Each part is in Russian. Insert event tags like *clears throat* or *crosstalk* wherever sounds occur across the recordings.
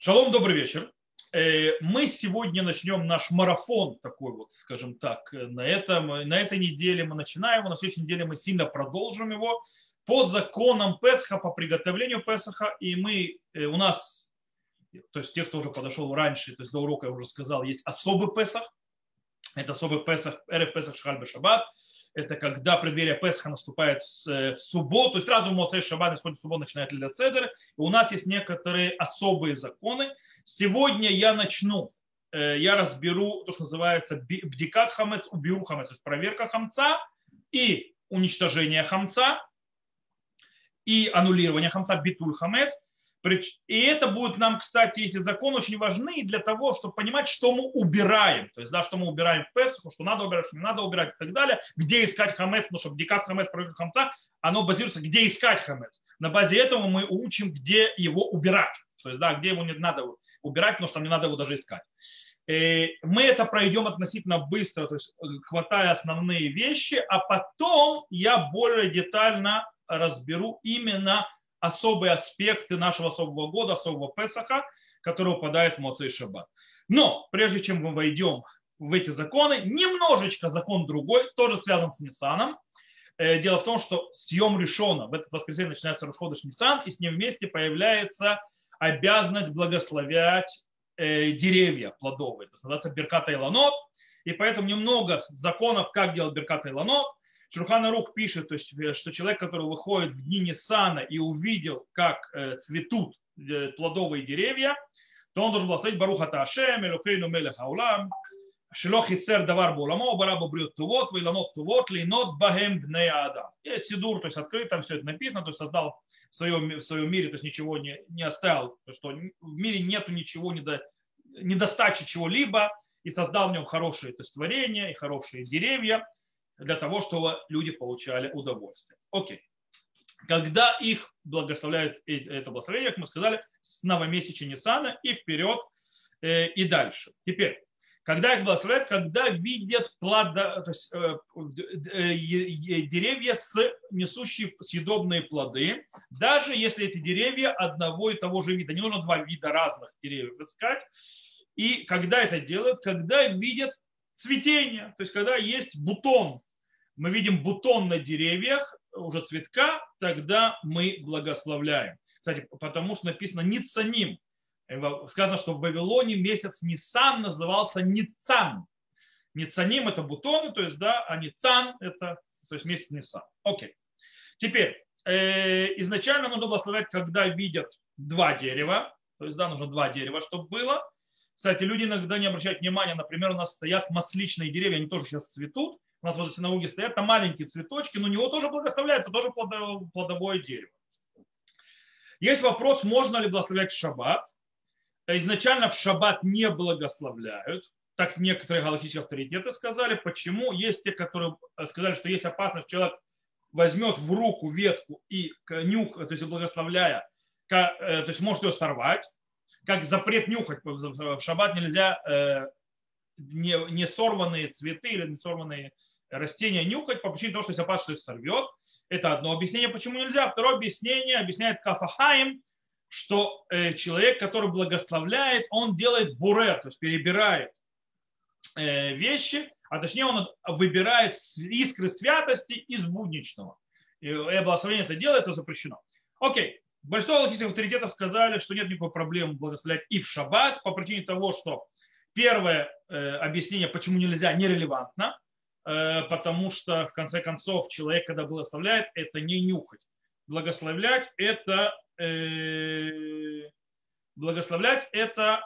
Шалом, добрый вечер. Э, мы сегодня начнем наш марафон такой вот, скажем так, на, этом, на этой неделе мы начинаем на следующей неделе мы сильно продолжим его. По законам Песха, по приготовлению Песха, и мы, э, у нас, то есть те, кто уже подошел раньше, то есть до урока я уже сказал, есть особый Песах, это особый Песах, РФ Песах Шхальбе Шаббат, это когда преддверие Песха наступает в субботу, то есть сразу Моцей Шаббат, исходит субботу, начинает Лиля Седер. У нас есть некоторые особые законы. Сегодня я начну, э, я разберу то, что называется бдикат хамец, уберу хамец, то есть проверка хамца и уничтожение хамца, и аннулирование хамца, битуль хамец – и это будет нам, кстати, эти законы очень важны для того, чтобы понимать, что мы убираем. То есть, да, что мы убираем в Песху, что надо убирать, что не надо убирать и так далее. Где искать хамец, потому что декат хамец, проверка хамца, оно базируется, где искать хамец. На базе этого мы учим, где его убирать. То есть, да, где его не надо убирать, потому что не надо его даже искать. Э, мы это пройдем относительно быстро, то есть хватая основные вещи, а потом я более детально разберу именно особые аспекты нашего особого года, особого Песаха, который упадает в Моцей Шаббат. Но прежде чем мы войдем в эти законы, немножечко закон другой, тоже связан с Ниссаном. Э, дело в том, что съем решено, в этот воскресенье начинается Рушходыш Ниссан, и с ним вместе появляется обязанность благословлять э, деревья плодовые. Это называется Берката Иланот. И поэтому немного законов, как делать Берката Иланот. Шурхана Рух пишет, то есть, э, что человек, который выходит в дни Ниссана и увидел, как э, цветут э, плодовые деревья, то он должен благословить Баруха Ташем, Элокейну Мелех Аулам, Шило хисер давар буламо, барабу брют тувот, виланот тувот, линот бахем бней ада. Есть сидур, то есть открыт, там все это написано, то есть создал в своем, в своем мире, то есть ничего не, не оставил, то, что в мире нету ничего, недо, недостачи чего-либо, и создал в нем хорошие то есть, творения и хорошие деревья, для того, чтобы люди получали удовольствие. Окей. Когда их благословляют это благословение, как мы сказали, с новомесяча Ниссана и вперед э, и дальше. Теперь, когда их благословляют, когда видят плода, то есть, э, э, деревья, с, несущие съедобные плоды, даже если эти деревья одного и того же вида, не нужно два вида разных деревьев искать, и когда это делают, когда видят цветение, то есть когда есть бутон мы видим бутон на деревьях, уже цветка, тогда мы благословляем. Кстати, потому что написано «ницаним». Сказано, что в Вавилоне месяц Нисан назывался Ницан. Ницаним – это бутоны, то есть, да, а Ницан – это то есть месяц Нисан. Окей. Теперь, э, изначально нужно благословлять, когда видят два дерева, то есть, да, нужно два дерева, чтобы было. Кстати, люди иногда не обращают внимания, например, у нас стоят масличные деревья, они тоже сейчас цветут, у нас возле синагоги стоят, там маленькие цветочки, но него тоже благословляют, это тоже плодовое дерево. Есть вопрос, можно ли благословлять в шаббат. Изначально в шаббат не благословляют, так некоторые галактические авторитеты сказали. Почему? Есть те, которые сказали, что есть опасность, человек возьмет в руку ветку и нюх, то есть благословляя, э, то есть может ее сорвать. Как запрет нюхать в шаббат нельзя э, не, не сорванные цветы или не сорванные растения нюхать по причине того, что если опасность, что их сорвет. Это одно объяснение, почему нельзя. Второе объяснение объясняет Кафахаим, что э, человек, который благословляет, он делает бурер, то есть перебирает э, вещи, а точнее он выбирает искры святости из будничного. И благословение это делает, это запрещено. Окей. Большинство логических авторитетов сказали, что нет никакой проблемы благословлять и в шаббат по причине того, что первое э, объяснение, почему нельзя, нерелевантно. Э, потому что, в конце концов, человек, когда благословляет, это не нюхать. Благословлять это, э, благословлять это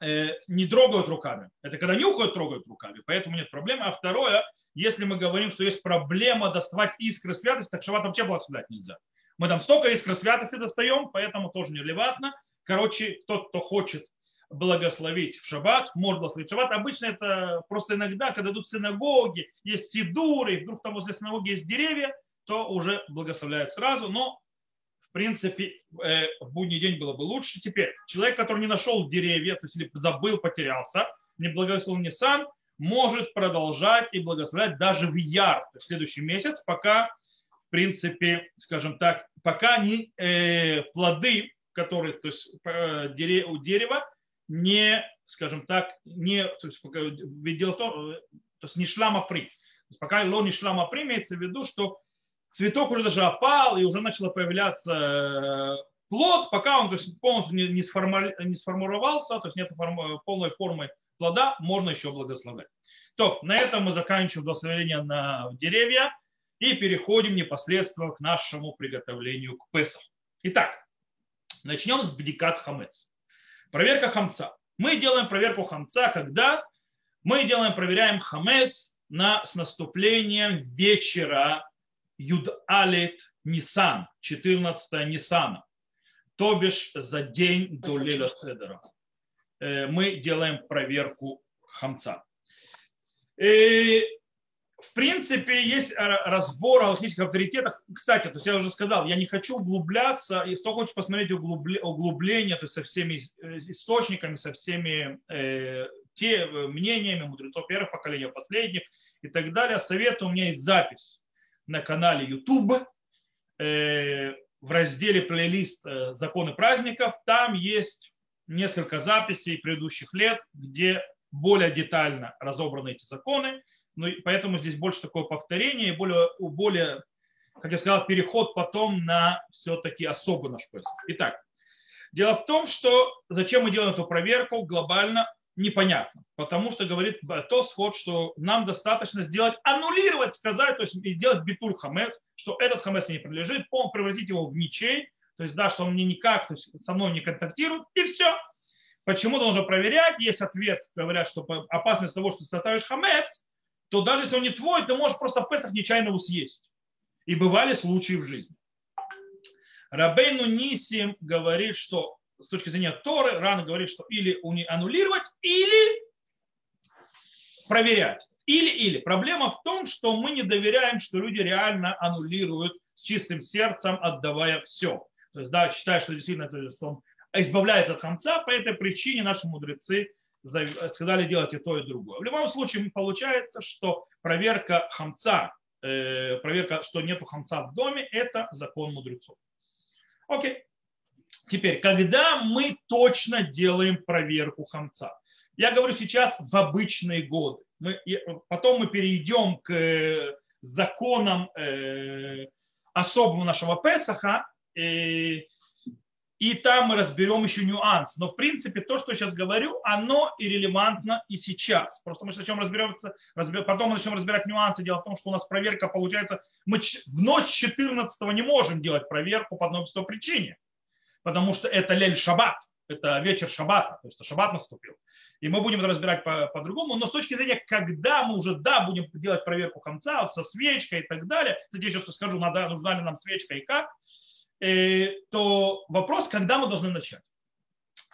э, не трогают руками. Это когда нюхают, трогают руками, поэтому нет проблемы. А второе, если мы говорим, что есть проблема доставать искры святости, так шаббат вообще благословлять нельзя. Мы там столько искры святости достаем, поэтому тоже нерелевантно. Короче, тот, кто хочет благословить в шаббат, может благословить в шаббат. Обычно это просто иногда, когда идут синагоги, есть сидуры, и вдруг там возле синагоги есть деревья, то уже благословляют сразу. Но, в принципе, э, в будний день было бы лучше. Теперь, человек, который не нашел деревья, то есть или забыл, потерялся, не благословил Нисан, может продолжать и благословлять даже в Яр, то есть следующий месяц, пока, в принципе, скажем так, пока не э, плоды который, то есть у дерева не, скажем так, не, то есть, ведь дело в том, то есть не шлама при. То есть пока ло не шлама при, имеется в виду, что цветок уже даже опал и уже начало появляться плод, пока он то есть, полностью не, не, сформи, не сформировался, то есть нет форм, полной формы плода, можно еще благословлять. То, на этом мы заканчиваем благословение на деревья и переходим непосредственно к нашему приготовлению к Песаху. Итак, начнем с бдикат хамец. Проверка хамца. Мы делаем проверку хамца, когда мы делаем, проверяем хамец на, с наступлением вечера Юдалит Нисан, 14 Нисана, то бишь за день до Леля Седера. Э, мы делаем проверку хамца. И, в принципе, есть разбор о логических авторитетах. Кстати, то есть я уже сказал, я не хочу углубляться, и кто хочет посмотреть углубление, то есть со всеми э, источниками, со всеми э, те мнениями мудрецов первых поколений, последних и так далее, советую, у меня есть запись на канале YouTube э, в разделе плейлист э, «Законы праздников». Там есть несколько записей предыдущих лет, где более детально разобраны эти законы. Ну, поэтому здесь больше такое повторение и более, более, как я сказал, переход потом на все-таки особый наш Песах. Итак, дело в том, что зачем мы делаем эту проверку глобально, непонятно. Потому что говорит Тосфот, что нам достаточно сделать, аннулировать, сказать, то есть сделать битур хамец, что этот хамец не принадлежит, превратить его в ничей, то есть да, что он мне никак, то есть со мной не контактирует, и все. Почему нужно проверять? Есть ответ, говорят, что опасность того, что ты составишь хамец, то даже если он не твой, ты можешь просто в Песах нечаянно его съесть. И бывали случаи в жизни. Рабейну Нисим говорит, что с точки зрения Торы, рано говорит, что или аннулировать, или проверять. Или-или. Проблема в том, что мы не доверяем, что люди реально аннулируют с чистым сердцем, отдавая все. То есть, да, считая, что действительно то есть он избавляется от хамца, по этой причине наши мудрецы сказали делать и то, и другое. В любом случае получается, что проверка хамца, э, проверка, что нету хамца в доме, это закон мудрецов. Окей. Теперь, когда мы точно делаем проверку хамца? Я говорю сейчас в обычные годы. Мы, потом мы перейдем к э, законам э, особого нашего Песаха, э, и там мы разберем еще нюанс. Но в принципе то, что я сейчас говорю, оно и релевантно и сейчас. Просто мы начнем разбираться, разбер, потом мы начнем разбирать нюансы. Дело в том, что у нас проверка получается, мы в ночь 14 не можем делать проверку по одной простой причине потому что это лель шаббат, это вечер шаббата, то есть шаббат наступил. И мы будем это разбирать по- по-другому, но с точки зрения, когда мы уже, да, будем делать проверку конца со свечкой и так далее, кстати, я сейчас скажу, надо, нужна ли нам свечка и как, то вопрос, когда мы должны начать.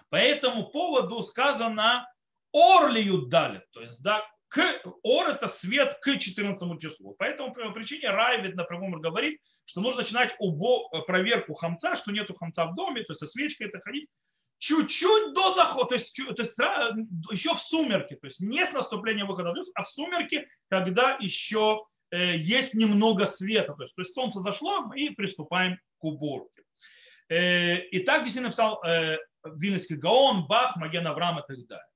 По этому поводу сказано орлию дали, то есть, да, к, ор это свет к 14 числу. По этому причине Райвид напрямую говорит, что нужно начинать убо, проверку хамца, что нету хамца в доме, то есть со свечкой это ходить чуть-чуть до захода, то есть, то есть еще в сумерки, то есть не с наступлением выхода в а в сумерки, когда еще э, есть немного света, то есть, то есть солнце зашло и приступаем к уборке. Э, и так здесь написал э, Вильнинский Гаон, Бах, Маген Авраам и так далее.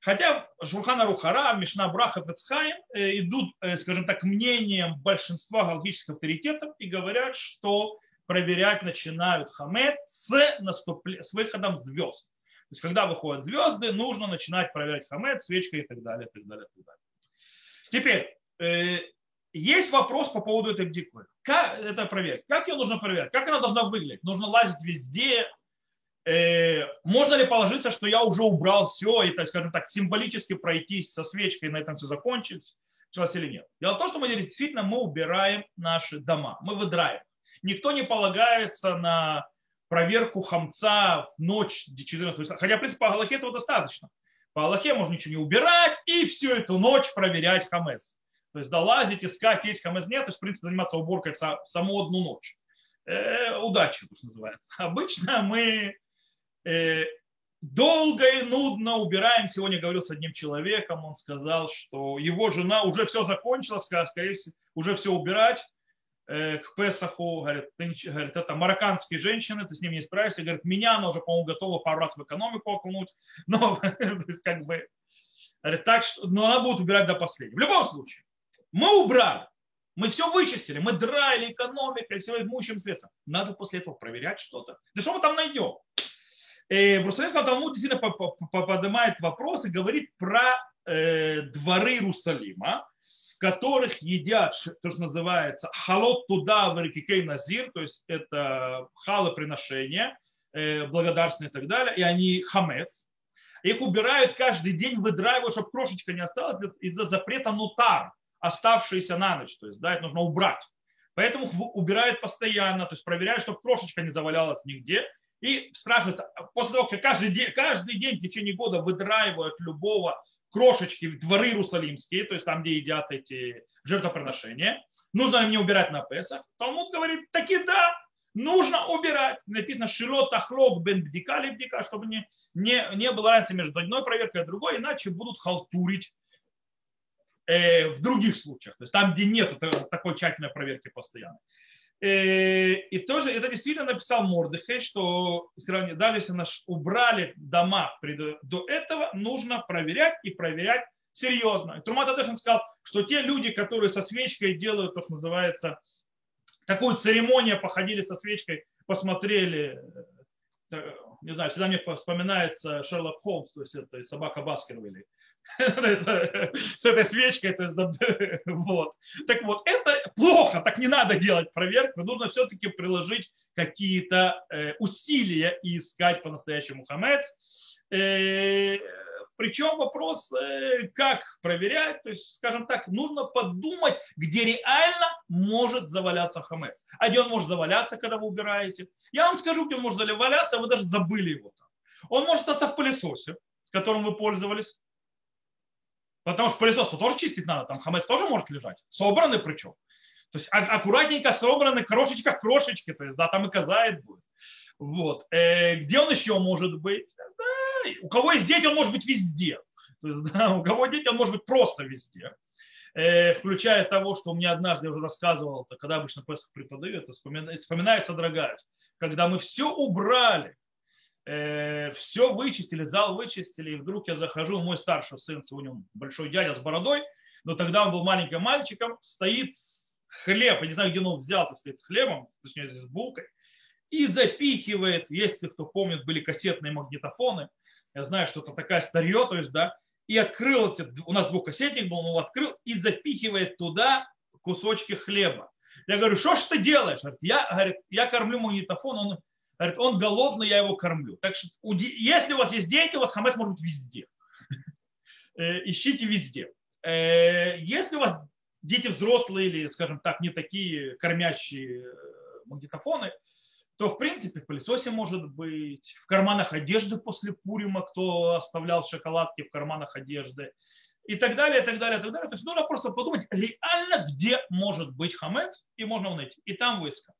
Хотя Шурхана Рухара, Мишна Браха, Фецхайм э, идут, э, скажем так, мнением большинства галактических авторитетов и говорят, что проверять начинают хамец с, наступле... с выходом звезд. То есть, когда выходят звезды, нужно начинать проверять хамец, свечкой и так далее, и так далее, и так далее. Теперь, э, есть вопрос по поводу этой бдиквы. Как это проверить? Как ее нужно проверять? Как она должна выглядеть? Нужно лазить везде, Э, можно ли положиться, что я уже убрал все и, так скажем так, символически пройтись со свечкой, на этом все закончилось, или нет? Дело в том, что мы действительно мы убираем наши дома, мы выдраем. Никто не полагается на проверку хамца в ночь 14 Хотя, в принципе, по Аллахе этого достаточно. По Аллахе можно ничего не убирать и всю эту ночь проверять хамец. То есть долазить, искать, есть хамец нет, то есть, в принципе, заниматься уборкой в саму одну ночь. Э, удачи, что называется. *laughs* Обычно мы Э, долго и нудно убираем. Сегодня говорил с одним человеком, он сказал, что его жена уже все закончила, скорее всего, уже все убирать. э, к Песаху, говорит, ты, говорит, это марокканские женщины, ты с ними не справишься. Говорит, меня она уже, по-моему, готова пару раз в экономику окунуть. *laughs* Но, *laughs* то есть, как бы, говорит, так что, но она будет убирать до последнего. В любом случае, мы убрали. Мы все вычистили, мы драли экономикой, все имущим средством. Надо после этого проверять что-то. Да что мы там найдем? И э, в Иерусалимском Талмуде сильно поднимает вопрос и говорит про э, дворы Иерусалима, в которых едят то, что называется халот туда в назир, то есть это халы приношения, э, благодарственные и так далее, и они хамец. Их убирают каждый день, выдраивают, чтобы крошечка не осталась из-за запрета нутар, оставшиеся на ночь. То есть, да, это нужно убрать. Поэтому убирают постоянно, то есть проверяют, чтобы крошечка не завалялась нигде. И спрашивается, после того, как каждый день, каждый день в течение года выдраивают любого крошечки в дворы иерусалимские, то есть там, где едят эти жертвоприношения, нужно ли мне убирать на Песах? Талмуд говорит, таки да, нужно убирать. Написано шилот ахлок бен бдика бдика, чтобы не, не, не было разницы между одной проверкой и другой, иначе будут халтурить в других случаях. То есть там, где нет такой тщательной проверки постоянной. Э, и тоже это действительно написал Мордыхей, что даже если нас убрали дома до этого, нужно проверять и проверять серьезно. Трумат Адешин сказал, что те люди, которые со свечкой делают то, что называется, такую церемонию, походили со свечкой, посмотрели, э, не знаю, всегда мне вспоминается Шерлок Холмс, то есть это собака Баскервилли, с этой свечкой. То есть, *laughs* вот. Так вот, это плохо, так не надо делать проверку. Нужно все-таки приложить какие-то э, усилия и искать по-настоящему хамец. Э, Причем вопрос, э, как проверять, то есть, скажем так, нужно подумать, где реально может заваляться хамец. А где он может заваляться, когда вы убираете. Я вам скажу, где он может заваляться, а вы даже забыли его там. Он может остаться в пылесосе, которым вы пользовались. Потому что пылесос-то тоже чистить надо, там хамец тоже может лежать. Собраны причем. То есть аккуратненько собраны, крошечка крошечки, то есть, да, там и казает будет. Вот. Э, где он еще может быть? Да, у кого есть дети, он может быть везде. То есть, *laughs* да, у кого дети, он может быть просто везде. Э, включая того, что у меня однажды я уже рассказывал, когда обычно Песах преподают, вспоминается, дорогая, когда мы все убрали, э, все вычистили, зал вычистили, и вдруг я захожу, мой старший сын, у него большой дядя с бородой, но тогда он был маленьким мальчиком, стоит хлеб, я не знаю, где он взял, то стоит с хлебом, точнее, с булкой, и запихивает, если кто помнит, были кассетные магнитофоны, я знаю, что это такая старье, то есть, да, и открыл, у нас двухкассетник был, он открыл и запихивает туда кусочки хлеба. Я говорю, что ж ты делаешь? Я, говорит, я кормлю магнитофон, он Говорит, он голодный, я его кормлю. Так что, если у вас есть деньги, у вас хамес может быть везде. *laughs* Э, ищите везде. Э, если у вас дети взрослые или, скажем так, не такие кормящие э, магнитофоны, то, в принципе, в пылесосе может быть, в карманах одежды после Пурима, кто оставлял шоколадки в карманах одежды, и так далее, и так далее, и так далее. То есть нужно просто подумать реально, где может быть хамец, и можно его найти, и там выискать.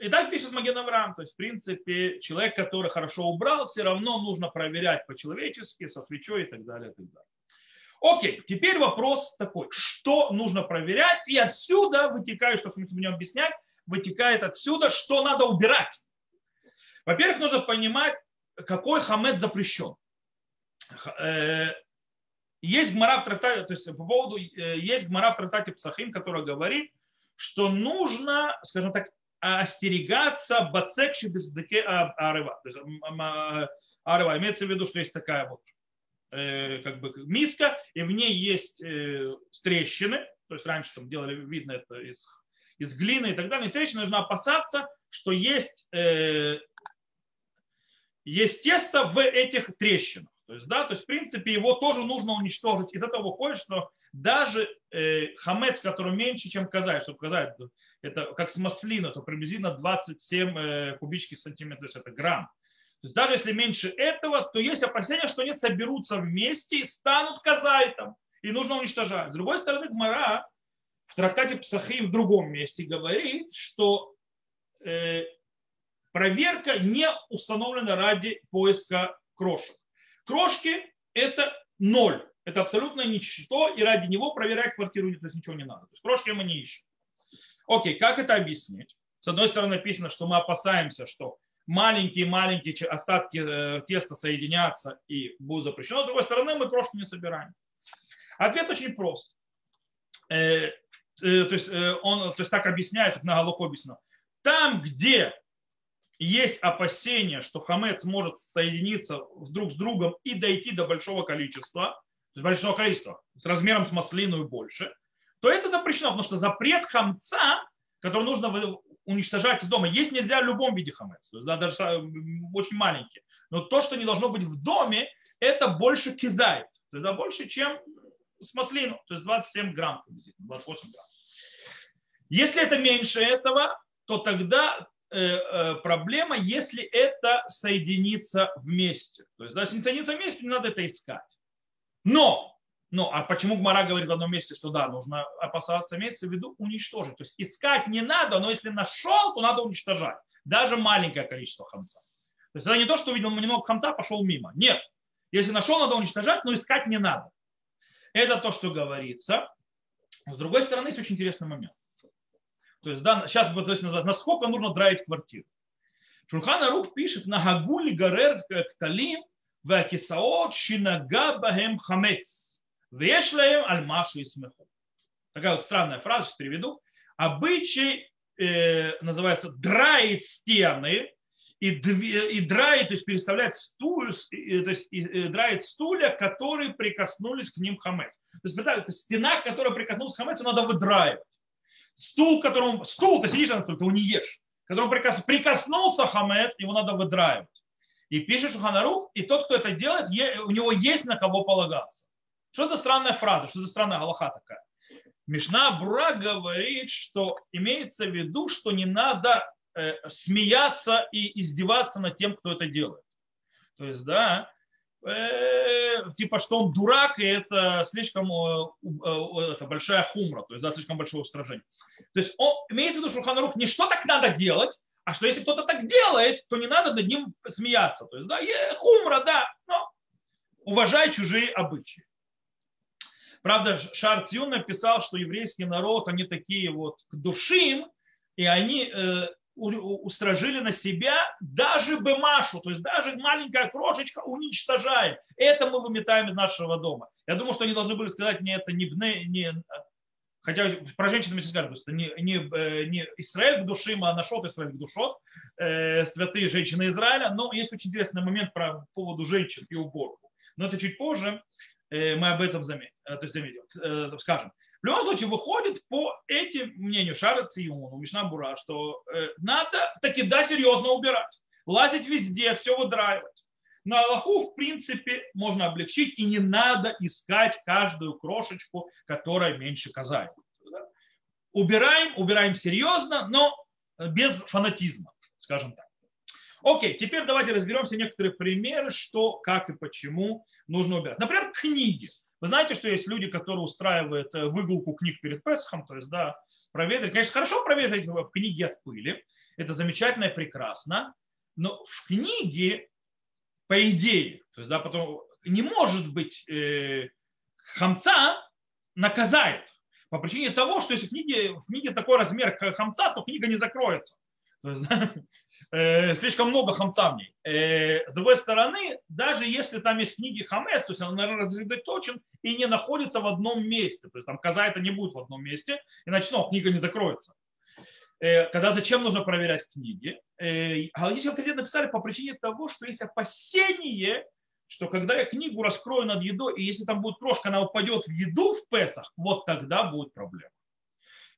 И так пишет Маген Авраам, то есть, в принципе, человек, который хорошо убрал, все равно нужно проверять по-человечески, со свечой и так далее, и так далее. Окей, теперь вопрос такой, что нужно проверять, и отсюда вытекает, что мы будем объяснять, вытекает отсюда, что надо убирать. Во-первых, нужно понимать, какой хамед запрещен. Э, есть гмара в трактате, то есть по поводу, э, есть гмара в трактате Псахим, которая говорит, что нужно, скажем так, остерегаться бацекши бездаке арыва. То есть арыва имеется в виду, что есть такая вот э, как бы миска, и в ней есть э, трещины, то есть раньше там делали, видно это из, из глины и так далее, и трещины нужно опасаться, что есть, э, есть тесто в этих трещинах. То есть, да, то есть, в принципе, его тоже нужно уничтожить. Из этого выходит, что даже э, хамец, который меньше, чем казать, чтобы казать, это как с маслина, то приблизительно 27 э, кубических сантиметров, то есть это грамм. То есть даже если меньше этого, то есть опасение, что они соберутся вместе и станут казайтом, и нужно уничтожать. С другой стороны, Гмара в трактате Псахи в другом месте говорит, что э, проверка не установлена ради поиска крошек. Крошки – это ноль. Это абсолютно ничто, и ради него проверять квартиру то есть ничего не надо. То есть крошки мы не ищем. Окей, как это объяснить? С одной стороны написано, что мы опасаемся, что маленькие-маленькие остатки э, теста соединятся и будут запрещено. С другой стороны, мы крошки не собираем. Ответ очень прост. Э, э, то есть, он, то есть так объясняется, на Галуху объяснено. Там, где есть опасение, что хамец может соединиться друг с другом и дойти до большого количества, то есть большого количества, с размером с маслину и больше, то это запрещено, потому что запрет хамца, который нужно уничтожать из дома, есть нельзя в любом виде хамец, то есть да, даже очень маленький. Но то, что не должно быть в доме, это больше кизает, то есть да, больше, чем с маслину, то есть 27 грамм, 28 грамм. Если это меньше этого, то тогда э, э, проблема, если это соединится вместе. То есть, если соединится вместе, не надо это искать. Но, но, а почему Гмара говорит в одном месте, что да, нужно опасаться, имеется в виду уничтожить. То есть искать не надо, но если нашел, то надо уничтожать. Даже маленькое количество хамца. То есть это не то, что увидел немного хамца, пошел мимо. Нет. Если нашел, надо уничтожать, но искать не надо. Это то, что говорится. С другой стороны, есть очень интересный момент. То есть, да, сейчас то есть, насколько нужно драить квартиру. Шурхан Рух пишет, на гагули гарер кталим והכיסאות שנגע בהם חמץ, ויש лаем аль и смеху. Такая вот странная фраза, сейчас переведу. Обычай э, называется драить стены и, и драить, то есть переставлять стул, и, то есть и, и драить стулья, которые прикоснулись к ним хамец. То есть, представьте, стена, которая прикоснулась к хамецу, надо выдраивать. Стул, которому, стул, ты сидишь на стуле, ты его не ешь. Которому прикос, прикоснулся хамец, его надо выдраивать. И пишет Шуханарух, и тот, кто это делает, у него есть на кого полагаться. Что это странная фраза, что это странная галаха такая. Мишна Бура говорит, что имеется в виду, что не надо э, смеяться и издеваться над тем, кто это делает. То есть, да, э, типа, что он дурак, и это слишком э, э, это большая хумра, то есть, да, слишком большое устражение. То есть, он имеет в виду, что Шуханарух не что так надо делать, а что если кто-то так делает, то не надо над ним смеяться. То есть, да, хумра, да, но уважай чужие обычаи. Правда, Шар Цюн написал, что еврейский народ, они такие вот к душим, и они э, устражили на себя даже бемашу, то есть даже маленькая крошечка уничтожаем. Это мы выметаем из нашего дома. Я думаю, что они должны были сказать мне это не, не Хотя про женщин мы скажем, что не, не, э, не Израиль к душим, а нашел Израиль к душот, э, святые женщины Израиля. Но есть очень интересный момент про поводу женщин и уборку. Но это чуть позже э, мы об этом заметим, э, то есть заметим, э, скажем. В любом случае выходит по этим мнению Шара Циюну, Мишна Бура, что э, надо таки да серьезно убирать. Лазить везде, все выдраивать. На Аллаху, в принципе, можно облегчить, и не надо искать каждую крошечку, которая меньше казает. Убираем, убираем серьезно, но без фанатизма, скажем так. Окей, теперь давайте разберемся некоторые примеры, что, как и почему нужно убирать. Например, книги. Вы знаете, что есть люди, которые устраивают э, выгулку книг перед Песхом, то есть, да, проветрить. Конечно, хорошо проветрить книги от пыли, это замечательно и прекрасно, но в книге по идее, то есть, да, потом не может быть э, хамца наказает по причине того, что если в книге, в книге такой размер хамца, то книга не закроется. То есть, *laughs* да, э, слишком много хамца в ней. Э, с другой стороны, даже если там есть книги хамец, то есть он рассредоточен и не находится в одном месте, то есть там коза это не будет в одном месте, иначе ну, книга не закроется. Э, когда зачем нужно проверять книги. Галактические авторитеты написали по причине того, что есть опасение, что когда я книгу раскрою над едой, и если там будет крошка, она упадет в еду в Песах, вот тогда будет проблема.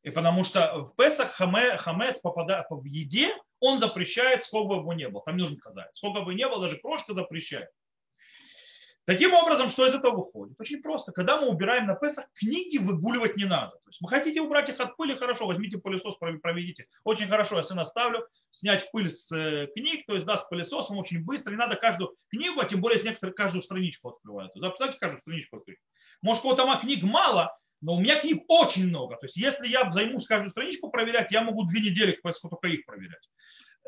И потому что в Песах хамец попадает в еде, он запрещает, сколько бы его не было. Там нужно сказать. Сколько бы не было, даже крошка запрещает. Таким образом, что из этого выходит? Очень просто. Когда мы убираем на Песах, книги выгуливать не надо. То есть вы хотите убрать их от пыли, хорошо, возьмите пылесос, проведите. Очень хорошо, я сына ставлю, снять пыль с э, книг, то есть да, с пылесосом очень быстро. Не надо каждую книгу, а тем более, если некоторые каждую страничку открывают. Представьте, каждую страничку открыть. Может, у кого-то книг мало, но у меня книг очень много. То есть если я займусь каждую страничку проверять, я могу две недели к Песху только их проверять.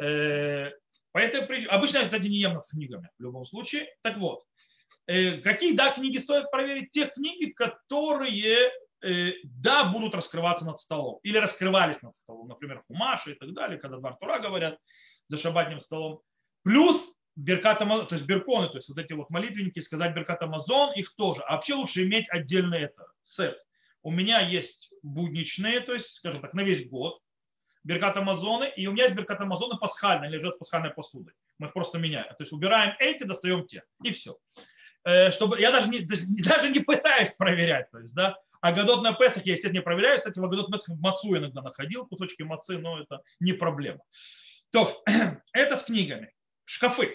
Э, Поэтому обычно я, кстати, не ем над книгами в любом случае. Так вот, какие, да, книги стоит проверить? Те книги, которые, э, да, будут раскрываться над столом. Или раскрывались над столом. Например, Хумаши и так далее, когда два Тура говорят за шабатным столом. Плюс Беркат то есть берконы, то есть вот эти вот молитвенники, сказать Беркат Амазон, их тоже. А вообще лучше иметь отдельный это, сет. У меня есть будничные, то есть, скажем так, на весь год, Беркат Амазоны, и у меня есть Беркат Амазоны пасхальные, лежат с пасхальной посудой. Мы их просто меняем. То есть убираем эти, достаем те, и все. Э, чтобы, я даже не, *laughs* даже не пытаюсь проверять, то есть, да, а Гадот на Песах я, естественно, не проверяю. Кстати, в Гадот Песах мацу иногда находил, кусочки мацы, но это не проблема. То, *clears throat* это с книгами. Шкафы.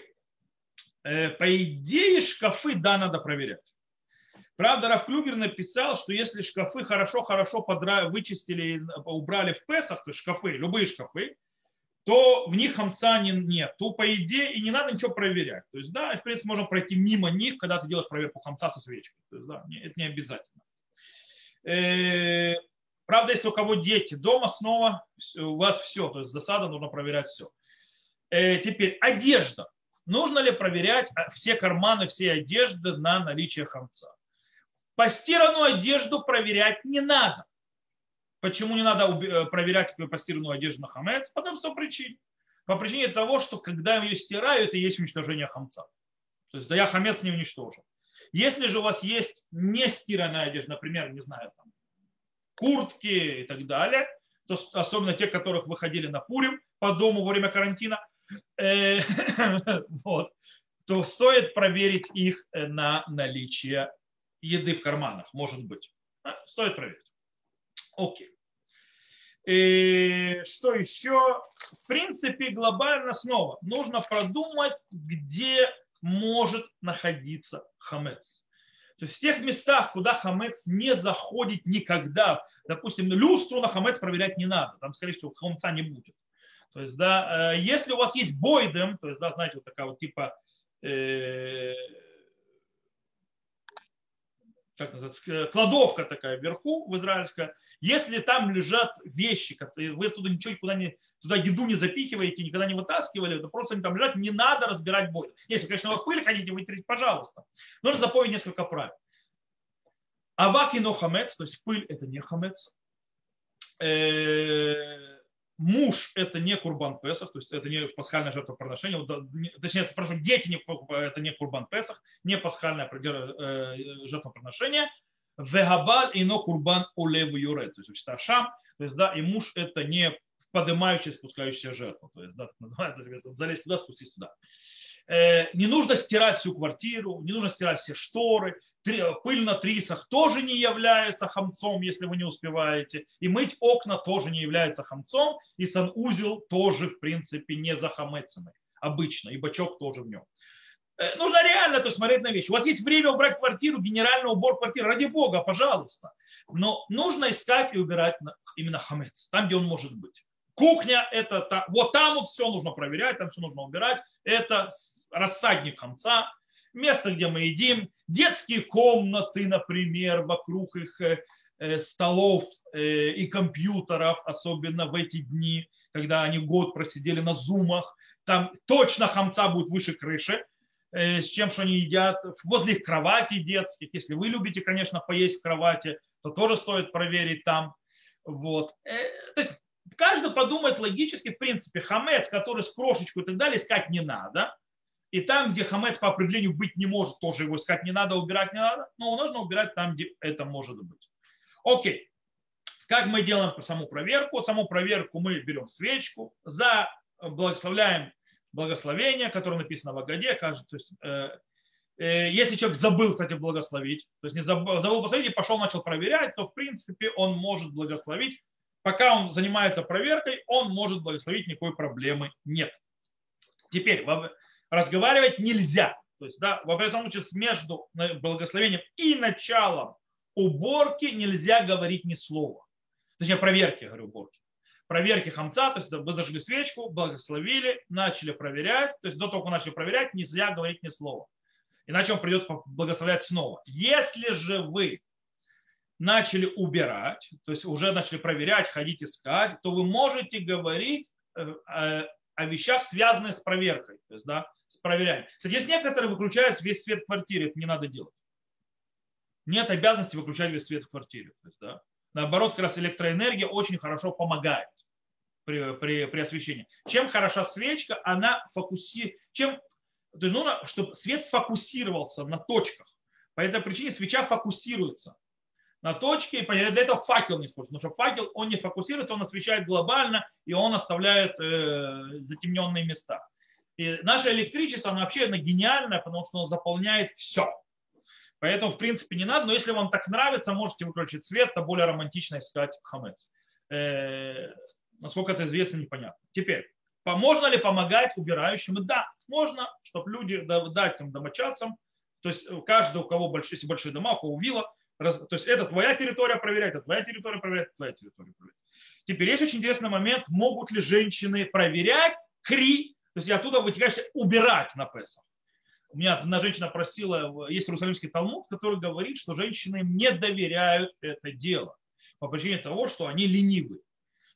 Э, по идее, шкафы, да, надо проверять. Правда, Раф Клюгер написал, что если шкафы хорошо-хорошо подра... вычистили, убрали в Песах, то есть шкафы, любые шкафы, то в них хамца нет. То, по идее, и не надо ничего проверять. То есть, да, в принципе, можно пройти мимо них, когда ты делаешь проверку хамца со свечкой. То есть, да, это не обязательно. Э, правда, если у кого дети дома, снова у вас все, то есть засада, нужно проверять все. Э, теперь одежда. Нужно ли проверять а, все карманы, все одежды на наличие хамца? Постиранную одежду проверять не надо. Почему не надо э, проверять постиранную одежду на хамец? По том причин. По причине того, что когда ее стирают, это есть уничтожение хамца. То есть да я хамец не уничтожил. Если же у вас есть не стиранная одежда, например, не знаю, там, куртки и так далее, то особенно те, которых выходили на Пурим по дому во время карантина, э, *laughs* вот, то стоит проверить их э, на наличие еды в карманах, может быть. А, стоит проверить. Окей. И что еще? В принципе, глобально снова нужно продумать, где может находиться хамец. То есть в тех местах, куда хамец не заходит никогда, допустим, люстру на хамец проверять не надо, там, скорее всего, хамца не будет. То есть, да, э, если у вас есть бойдем, то есть, да, знаете, вот такая вот типа э, как называется, кладовка такая вверху в израильская, если там лежат вещи, вы туда ничего никуда не, туда еду не запихиваете, никогда не вытаскивали, то просто они там лежат, не надо разбирать бой. Если, конечно, вы пыль хотите вытереть, пожалуйста. Нужно запомнить несколько правил. Авак и хамец, то есть пыль это не хамец. Э, муж это не курбан Песах, то есть это не пасхальное жертвоприношение, точнее, прошу, дети не, это не курбан Песах, не пасхальное э, жертвоприношение, вегабаль и но курбан улев юре, то есть шташам, то есть да, и муж это не поднимающая, спускающая жертва, то есть да, называется, *laughs* залезть туда, спустись туда. Э, не нужно стирать всю квартиру, не нужно стирать все шторы, пыль на трисах тоже не является хамцом, если вы не успеваете, и мыть окна тоже не является хамцом, и санузел тоже, в принципе, не захамецанный обычно, и бачок тоже в нем. Э, нужно реально то смотреть на вещи. У вас есть время убрать квартиру, генеральный убор квартиры, ради бога, пожалуйста. Но нужно искать и убирать именно хамец, там, где он может быть. Кухня, это вот там вот все нужно проверять, там все нужно убирать. Это рассадник хамца, место, где мы едим, детские комнаты, например, вокруг их э, э, столов э, и компьютеров, особенно в эти дни, когда они год просидели на зумах, там точно хамца будет выше крыши, с чем, что они едят, возле их кровати детских. Если вы любите, конечно, поесть в кровати, то тоже стоит проверить там. Вот. То есть каждый подумает логически, в принципе, хамец, который с крошечку и так далее, искать не надо. И там, где хамец по определению быть не может, тоже его искать не надо, убирать не надо, но нужно убирать там, где это может быть. Окей. Как мы делаем саму проверку? Саму проверку мы берем свечку, за благословляем благословение, которое написано в Агаде. То есть, э, э, если человек забыл, кстати, благословить, то есть не забыл, забыл благословить и пошел, начал проверять, то в принципе он может благословить. Пока он занимается проверкой, он может благословить, никакой проблемы нет. Теперь, разговаривать нельзя. То есть, да, в определенном случае между благословением и началом уборки нельзя говорить ни слова. Точнее, проверки, говорю, уборки. Проверки хамца, то есть вы зажгли свечку, благословили, начали проверять. То есть до того, как начали проверять, нельзя говорить ни слова. Иначе вам придется благословлять снова. Если же вы начали убирать, то есть уже начали проверять, ходить искать, то вы можете говорить э, э, о вещах, связанных с проверкой, то есть, да, проверяем. Кстати, есть некоторые выключают весь свет в квартире, это не надо делать. Нет обязанности выключать весь свет в квартире. То есть, да. Наоборот, как раз электроэнергия очень хорошо помогает при, при, при освещении. Чем хороша свечка, она фокусирует, чем, то есть нужно, чтобы свет фокусировался на точках. По этой причине свеча фокусируется на точке, и для этого факел не используется. Потому что факел, он не фокусируется, он освещает глобально, и он оставляет э, затемненные места. И наше электричество, оно вообще оно гениальное, потому что оно заполняет все. Поэтому, в принципе, не надо, но если вам так нравится, можете выключить свет, то более романтично искать хамец. Э, насколько это известно, непонятно. Теперь, можно ли помогать убирающим? Да, можно, чтобы люди дать там домочадцам, то есть каждый, у кого большие, большие дома, у кого вилла, раз, то есть это твоя территория проверяет, это твоя территория проверяет, это твоя территория проверяет. Теперь есть очень интересный момент, могут ли женщины проверять кри, то есть я оттуда вытекаешь убирать на Песах. У меня одна женщина просила, есть Иерусалимский Талмуд, который говорит, что женщины не доверяют это дело по причине того, что они ленивы.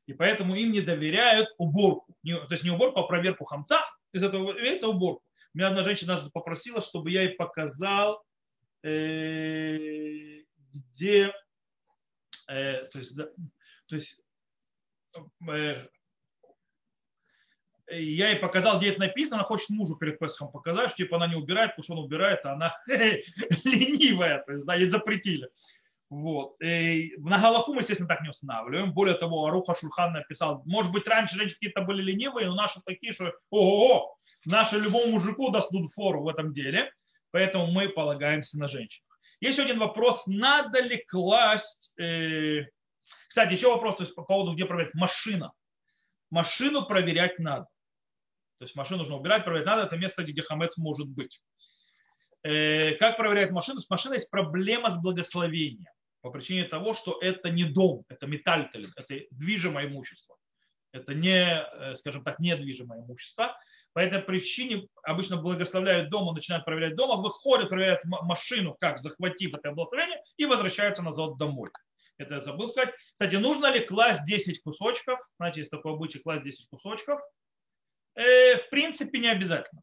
И поэтому им не доверяют уборку. то есть не уборку, а проверку хамца. Из этого является уборку. У меня одна женщина даже попросила, чтобы я ей показал, э, где, э, то есть, да, то есть э, я ей показал, где это написано, она хочет мужу перед Песхом показать, что типа она не убирает, пусть он убирает, а она *laughs* ленивая, то есть, да, ей запретили. Вот. И на Галаху мы, естественно, так не устанавливаем. Более того, Аруха Шульхан написал, может быть, раньше женщины какие-то были ленивые, но наши такие, что ого, наши любому мужику дадут фору в этом деле. Поэтому мы полагаемся на женщин. Есть один вопрос, надо ли класть... Э... Кстати, еще вопрос то есть, по поводу, где проверять. Машина. Машину проверять надо. То есть машину нужно убирать, проверять надо. Это место, где хамец может быть. Э, как проверять машину? С машиной есть проблема с благословением. По причине того, что это не дом, это метальтелин, это движимое имущество. Это не, э, скажем так, недвижимое имущество. По этой причине обычно благословляют дом, начинают проверять дома, выходят, проверяют машину, как захватив это благословение, и возвращаются назад домой. Это я забыл сказать. Кстати, нужно ли класть 10 кусочков? Знаете, есть такой обычай класть 10 кусочков. Э, в принципе, не обязательно.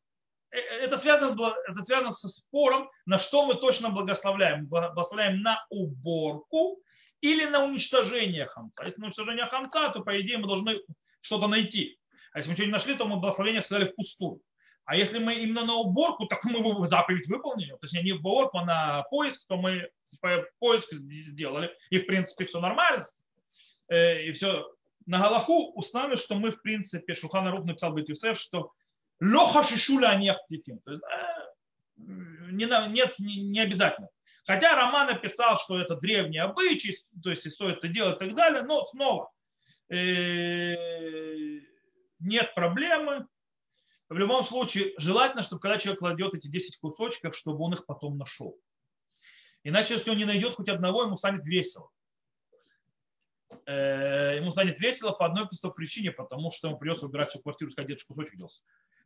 Э, это связано, это связано со спором, на что мы точно благословляем. Благословляем на уборку или на уничтожение хамца. Если на уничтожение хамца, то, по идее, мы должны что-то найти. А если мы не нашли, то мы благословение сказали впустую. А если мы именно на уборку, так мы заповедь выполнили. Точнее, не в уборку, а на поиск, то мы поиск сделали. И, в принципе, все нормально. Э, и все. На Галаху установили, что мы, в принципе, Шухана Рух написал Бет Юсеф, что лоха шишуля они ахтитим. То есть, э, не, нет, не, не обязательно. Хотя Роман написал, что это древний обычай, то есть и стоит это делать и так далее, но снова э, нет проблемы. В любом случае, желательно, чтобы когда человек кладет эти 10 кусочков, чтобы он их потом нашел. Иначе, если он не найдет хоть одного, ему станет весело. Э, ему станет весело по одной простой причине, потому что ему придется убирать всю квартиру, искать где кусочек делся.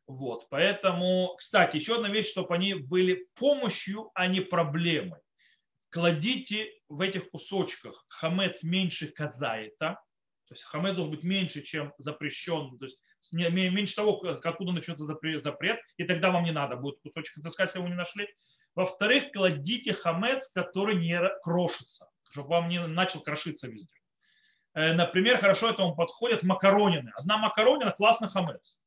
Вот. Поэтому, кстати, еще одна вещь, чтобы они были помощью, а не проблемой. Кладите в этих кусочках хамец меньше казаита, то есть хамед должен быть меньше, чем запрещен, то есть меньше того, откуда начнется запрет, и тогда вам не надо будет кусочек отыскать, если вы не нашли. Во-вторых, кладите хамец, который не крошится, чтобы вам не начал крошиться везде. Э, например, хорошо этому подходят макаронины. Одна макаронина – классный хамец.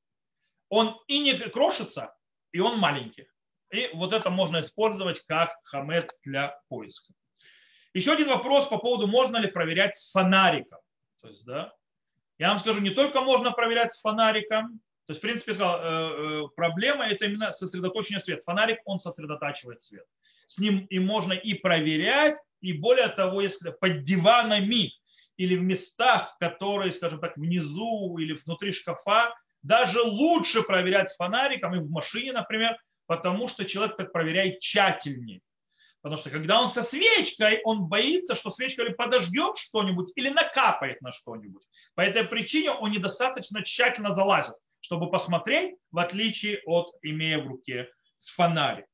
Он и не крошится, и он маленький. И вот это можно использовать как хамец для поиска. Еще один вопрос по поводу, можно ли проверять с фонариком. То есть, да, я вам скажу, не только можно проверять с фонариком, то есть, в принципе, сказал, э, э, проблема это именно сосредоточение света. Фонарик, он сосредотачивает свет. С ним и можно и проверять, и более того, если под диванами или в местах, которые, скажем так, внизу или внутри шкафа, даже лучше проверять с фонариком и в машине, например, потому что человек так проверяет тщательнее. Потому что когда он со свечкой, он боится, что свечка или подожгет что-нибудь, или накапает на что-нибудь. По этой причине он недостаточно тщательно залазит, чтобы посмотреть, в отличие от имея в руке фонарик.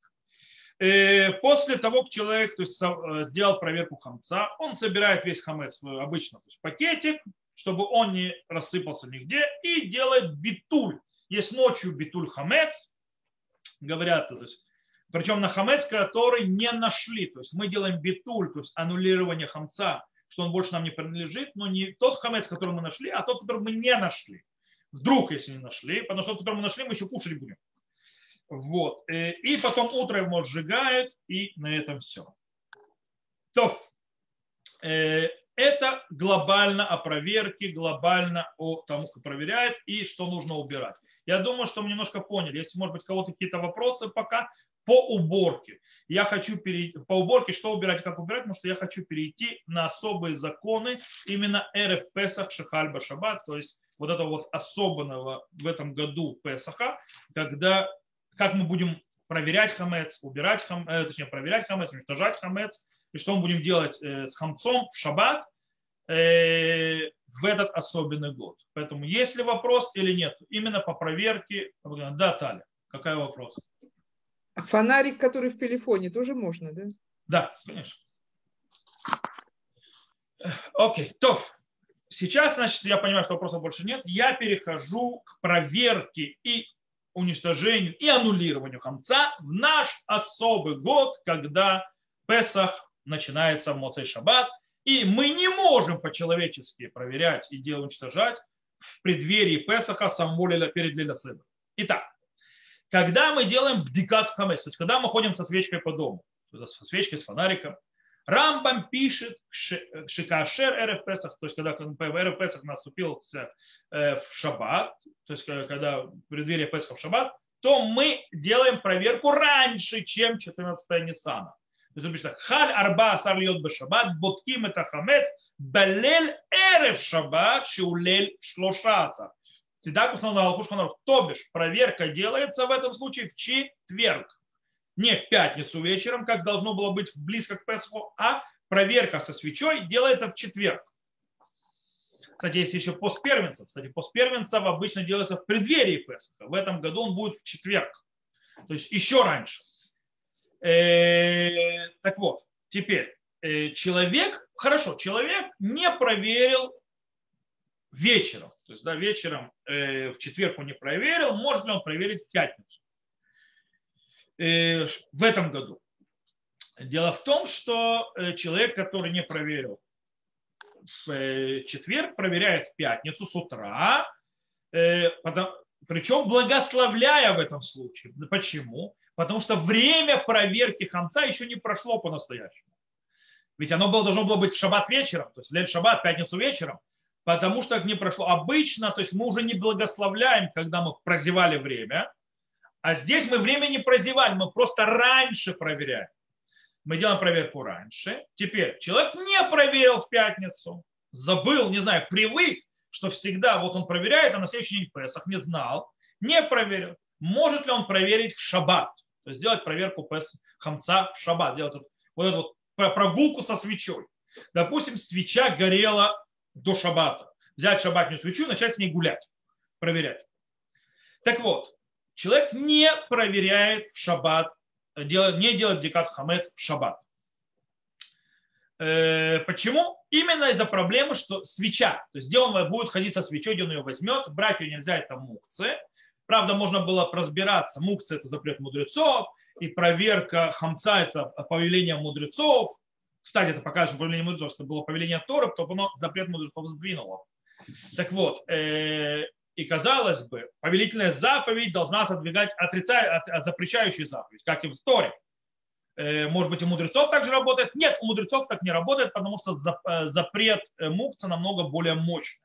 Э, после того, как человек то есть, э, сделал проверку хамца, он собирает весь хамец обычно то есть пакетик, чтобы он не рассыпался нигде, и делает битуль. есть ночью битуль хамец, говорят, то есть, причем на хамец, который не нашли. То есть мы делаем битуль, то есть аннулирование хамца, что он больше нам не принадлежит, но не тот хамец, который мы нашли, а тот, который мы не нашли. Вдруг, если не нашли, потому что тот, который мы нашли, мы еще кушать будем. Вот. Э, и потом утром его сжигают, и на этом все. То, э, это глобально о проверке, глобально о тому, как проверяет и что нужно убирать. Я думаю, что мы немножко поняли. Если, может быть, кого-то какие-то вопросы пока по уборке. Я хочу перейти, по уборке, что убирать, как убирать, потому что я хочу перейти на особые законы именно РФ Песах Шахальба Шаббат, то есть вот этого вот особенного в этом году Песаха, когда как мы будем проверять хамец, убирать хамец, э, точнее проверять хамец, уничтожать хамец, и что мы будем делать э, с хамцом в шаббат э, в этот особенный год. Поэтому есть ли вопрос или нет? Именно по проверке. Да, Таля, какой вопрос? А фонарик, который в телефоне, тоже можно, да? Да, конечно. Окей, то сейчас, значит, я понимаю, что вопросов больше нет. Я перехожу к проверке и уничтожению и аннулированию хамца в наш особый год, когда Песах начинается в Моцей Шаббат, и мы не можем по-человечески проверять и делать уничтожать в преддверии Песаха самого перед Лилясыдом. Итак, когда мы делаем бдикат хамес, то есть когда мы ходим со свечкой по дому, со свечкой, с фонариком, Рамбам пишет Шикашер РФ Песах, то есть когда РФ Песах наступился э, в Шаббат, то есть когда в преддверии Песаха в Шаббат, то мы делаем проверку раньше, чем 14 Ниссана. То есть он пишет так, Халь арба асар льет бешаббат, ботким это хамец, балель эрев шаббат, шиулель шлошаса. Тогда установлено на Алхушханов, то бишь проверка делается в этом случае в четверг. Не в пятницу вечером, как должно было быть близко к Песху, а проверка со свечой делается в четверг. Кстати, есть еще пост первенцев. Кстати, пост первенцев обычно делается в преддверии Песха. В этом году он будет в четверг. То есть еще раньше. Э, так вот, теперь э, человек, хорошо, человек не проверил вечером. То есть, да, вечером э, в четверг он не проверил, может ли он проверить в пятницу в этом году. Дело в том, что человек, который не проверил в четверг, проверяет в пятницу с утра, причем благословляя в этом случае. Почему? Потому что время проверки хамца еще не прошло по-настоящему. Ведь оно было, должно было быть в шаббат вечером, то есть лет шаббат, пятницу вечером, потому что это не прошло. Обычно, то есть мы уже не благословляем, когда мы прозевали время, а здесь мы время не прозевали, мы просто раньше проверяем. Мы делаем проверку раньше. Теперь человек не проверил в пятницу, забыл, не знаю, привык, что всегда вот он проверяет, а на следующий день Песах не знал, не проверил. Может ли он проверить в шаббат? То есть сделать проверку пес, хамца в шаббат, сделать вот, вот эту вот прогулку со свечой. Допустим, свеча горела до шаббата. Взять шаббатную свечу и начать с ней гулять, проверять. Так вот, человек не проверяет в шаббат, делает, не делает декат хамец в шаббат. Э, почему? Именно из-за проблемы, что свеча, то есть где он будет ходить со свечой, где он ее возьмет, брать ее нельзя, это мукцы, Правда, можно было разбираться. Мукция – это запрет мудрецов, и проверка хамца – это повеление мудрецов. Кстати, это показывает, что повеление мудрецов это было повеление Торы, то оно запрет мудрецов сдвинуло. Так вот, э, и казалось бы, повелительная заповедь должна отодвигать отрицая, от, запрещающую заповедь, как и в Торе. Э, может быть, у мудрецов так же работает? Нет, у мудрецов так не работает, потому что э, запрет мукца намного более мощный.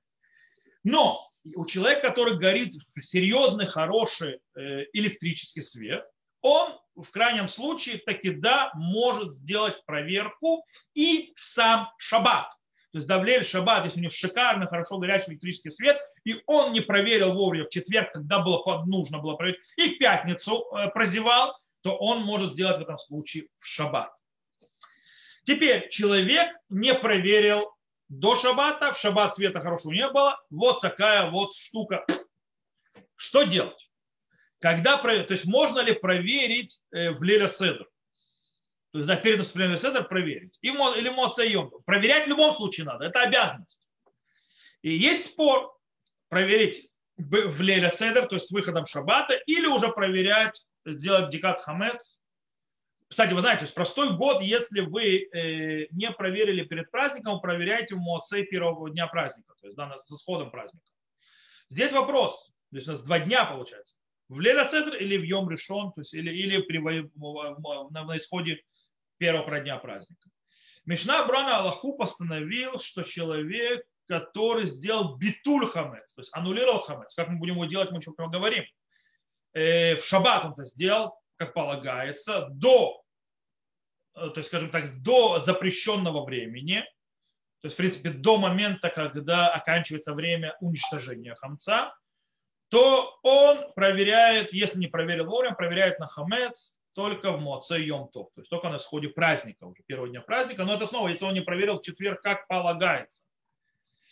Но у человека, который горит серьезный, хороший э, электрический свет, он в крайнем случае таки да может сделать проверку и в сам шаббат. То есть давлель шаббат, если у него шикарный, хорошо горячий электрический свет, и он не проверил вовремя в четверг, когда было нужно было проверить, и в пятницу э, прозевал, то он может сделать в этом случае в шаббат. Теперь человек не проверил до шаббата, в шаббат света хорошего не было. Вот такая вот штука. Что делать? Когда, то есть можно ли проверить э, в Лиля Седр? То есть да, перед наступлением Седр проверить. Или Моцайом. Проверять в любом случае надо. Это обязанность. И есть спор проверить в Леля Седер, то есть с выходом шаббата, или уже проверять, сделать дикат хамец. Кстати, вы знаете, то есть простой год, если вы э, не проверили перед праздником, проверяйте в первого дня праздника, то есть да, с исходом праздника. Здесь вопрос, то есть у нас два дня получается. В Леля Седер или в Йом Решон, то есть или, или при, на, на исходе первого дня праздника. Мишна Брана Аллаху постановил, что человек, который сделал битуль хамец, то есть аннулировал хамец, как мы будем его делать, мы еще поговорим, э, в шаббат он это сделал, как полагается, до, э, то есть, скажем так, до запрещенного времени, то есть, в принципе, до момента, когда оканчивается время уничтожения хамца, то он проверяет, если не проверил вовремя, проверяет на хамец, только в Моце Йом Тов, то есть только на сходе праздника, уже первого дня праздника. Но это снова, если он не проверил в четверг, как полагается,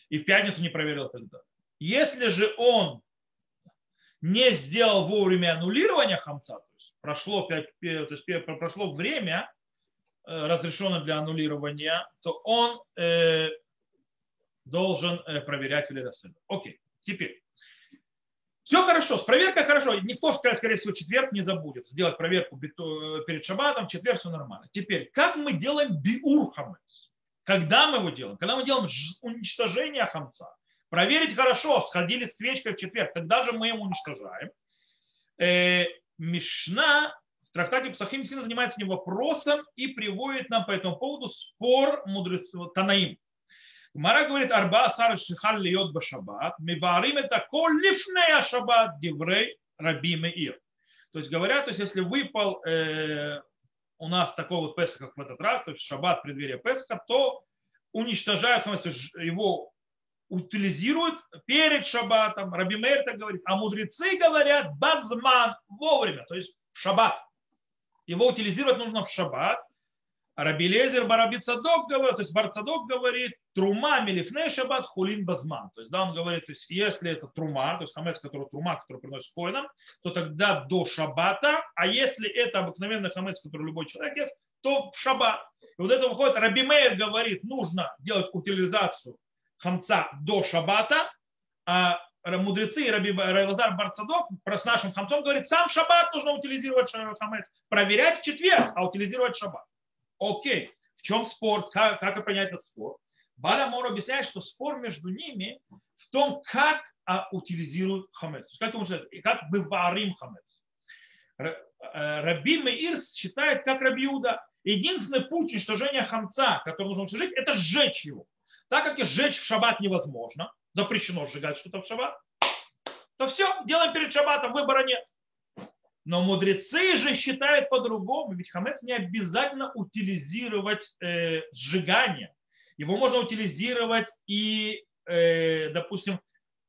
и в пятницу не проверил тогда. Если же он не сделал вовремя аннулирования хамца, то есть прошло, 5, то есть прошло время, э, разрешенное для аннулирования, то он э, должен э, проверять Велерасена. Окей, теперь. Все хорошо, с проверкой хорошо. Никто, скорее всего, четверг не забудет сделать проверку перед шабатом, четверг все нормально. Теперь, как мы делаем биур хамец? Когда мы его делаем? Когда мы делаем уничтожение хамца. Проверить хорошо, сходили с свечкой в четверг. Когда же мы его уничтожаем? Э, Мишна в трактате Псахим сильно занимается этим вопросом и приводит нам по этому поводу спор мудрецов Танаим. Мара говорит, арба асар шихаль льет башабат, миварим это кол лифнея шаббат диврей раби меир. То есть говорят, то есть если выпал э, у нас такой вот Песах, как в этот раз, то есть шаббат преддверия Песха, то уничтожают, то есть его утилизируют перед шаббатом. Раби Мейр так говорит. А мудрецы говорят базман, вовремя, то есть в шаббат. Его утилизировать нужно в шаббат. А Раби Лезер Бараби Цадок говорит, то есть Барцадок говорит, трума милифней шаббат хулин базман. То есть, да, он говорит, то есть, если это трума, то есть хамец, который трума, который приносит коинам, то тогда до шаббата, а если это обыкновенный хамец, который любой человек ест, то в шаббат. И вот это выходит, Раби Мейер говорит, нужно делать утилизацию хамца до шаббата, а мудрецы и Раби Лазар Барцадок с нашим хамцом говорит, сам шаббат нужно утилизировать хамец, проверять в четверг, а утилизировать шаббат. Окей, в чем спор? Как, как понять этот спор? Баламор объясняет, что спор между ними в том, как а, утилизируют хамец. Как, как мы варим хамец. Э, Раби Меир считает, как Раби Иуда, единственный путь уничтожения хамца, который нужно уничтожить, это сжечь его. Так как и сжечь в шаббат невозможно, запрещено сжигать что-то в шаббат, то все, делаем перед шаббатом, выбора нет. Но мудрецы же считают по-другому, ведь хамец не обязательно утилизировать э, сжигание. Его можно утилизировать и, э, допустим,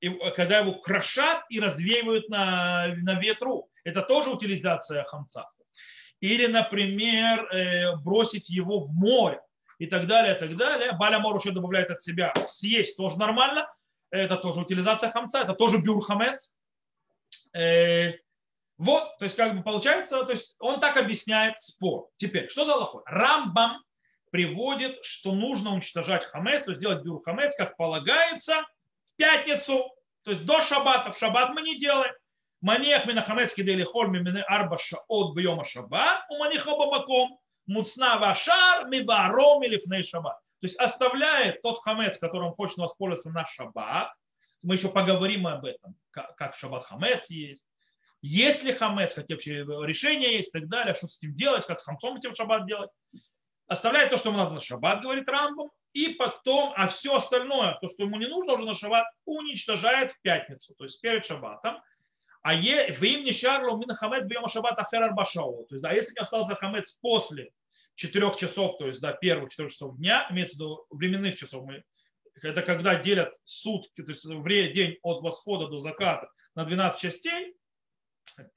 и, когда его крошат и развеивают на, на ветру. Это тоже утилизация хамца. Или, например, э, бросить его в море и так далее, и так далее. Баля Мор еще добавляет от себя съесть тоже нормально. Это тоже утилизация хамца, это тоже бюр хамец. Э, вот, то есть как бы получается, то есть он так объясняет спор. Теперь, что за лохой? Рамбам приводит, что нужно уничтожать хамец, то есть делать бюр хамец, как полагается, в пятницу, то есть до шаббата. В шаббат мы не делаем. Манех мина хамец кидели холь мимины арба шаот бьема шаббат, у манеха бамаком, муцна вашар миваром или фней шаббат. То есть оставляет тот хамец, которым хочет воспользоваться на шаббат. Мы еще поговорим об этом, как шаббат хамец есть есть ли хамец, какие вообще решения есть и так далее, что с этим делать, как с хамцом этим шаббат делать. Оставляет то, что ему надо на шаббат, говорит Рамбом, и потом, а все остальное, то, что ему не нужно уже на шаббат, уничтожает в пятницу, то есть перед шаббатом. А е, в им не шарлу мин хамец бьем шаббат афер башау. То есть, да, если не остался хамец после четырех часов, то есть, да, первых четырех часов дня, имеется в виду временных часов, мы, это когда делят сутки, то есть день от восхода до заката на 12 частей,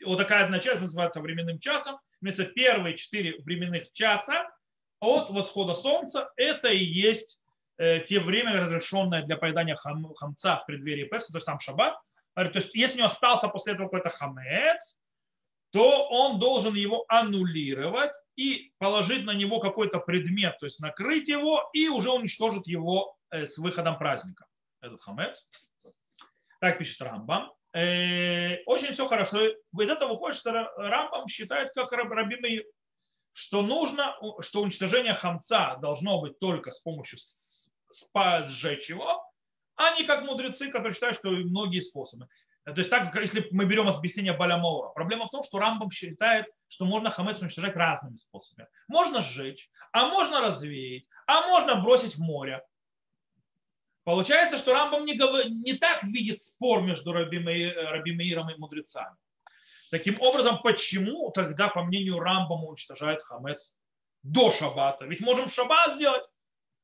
вот такая одна часть называется временным часом. Имеется первые четыре временных часа от восхода солнца. Это и есть э, те время, разрешенное для поедания хам, хамца в преддверии Песха, то есть сам шаббат. То есть если у него остался после этого какой-то хамец, то он должен его аннулировать и положить на него какой-то предмет, то есть накрыть его и уже уничтожить его э, с выходом праздника. Этот хамец. Так пишет Рамбам. Э, очень все хорошо. Из этого выходит, что Рамбам считает, как Рабимир, что нужно, что уничтожение хамца должно быть только с помощью спа сжечь его, а не как мудрецы, которые считают, что многие способы. То есть так, если мы берем объяснение Балямора, проблема в том, что Рамбам считает, что можно хамец уничтожать разными способами. Можно сжечь, а можно развеять, а можно бросить в море. Получается, что Рамбам не, говор... не так видит спор между Раби, Меиром и мудрецами. Таким образом, почему тогда, по мнению Рамбама, уничтожает хамец до шаббата? Ведь можем в шаббат сделать,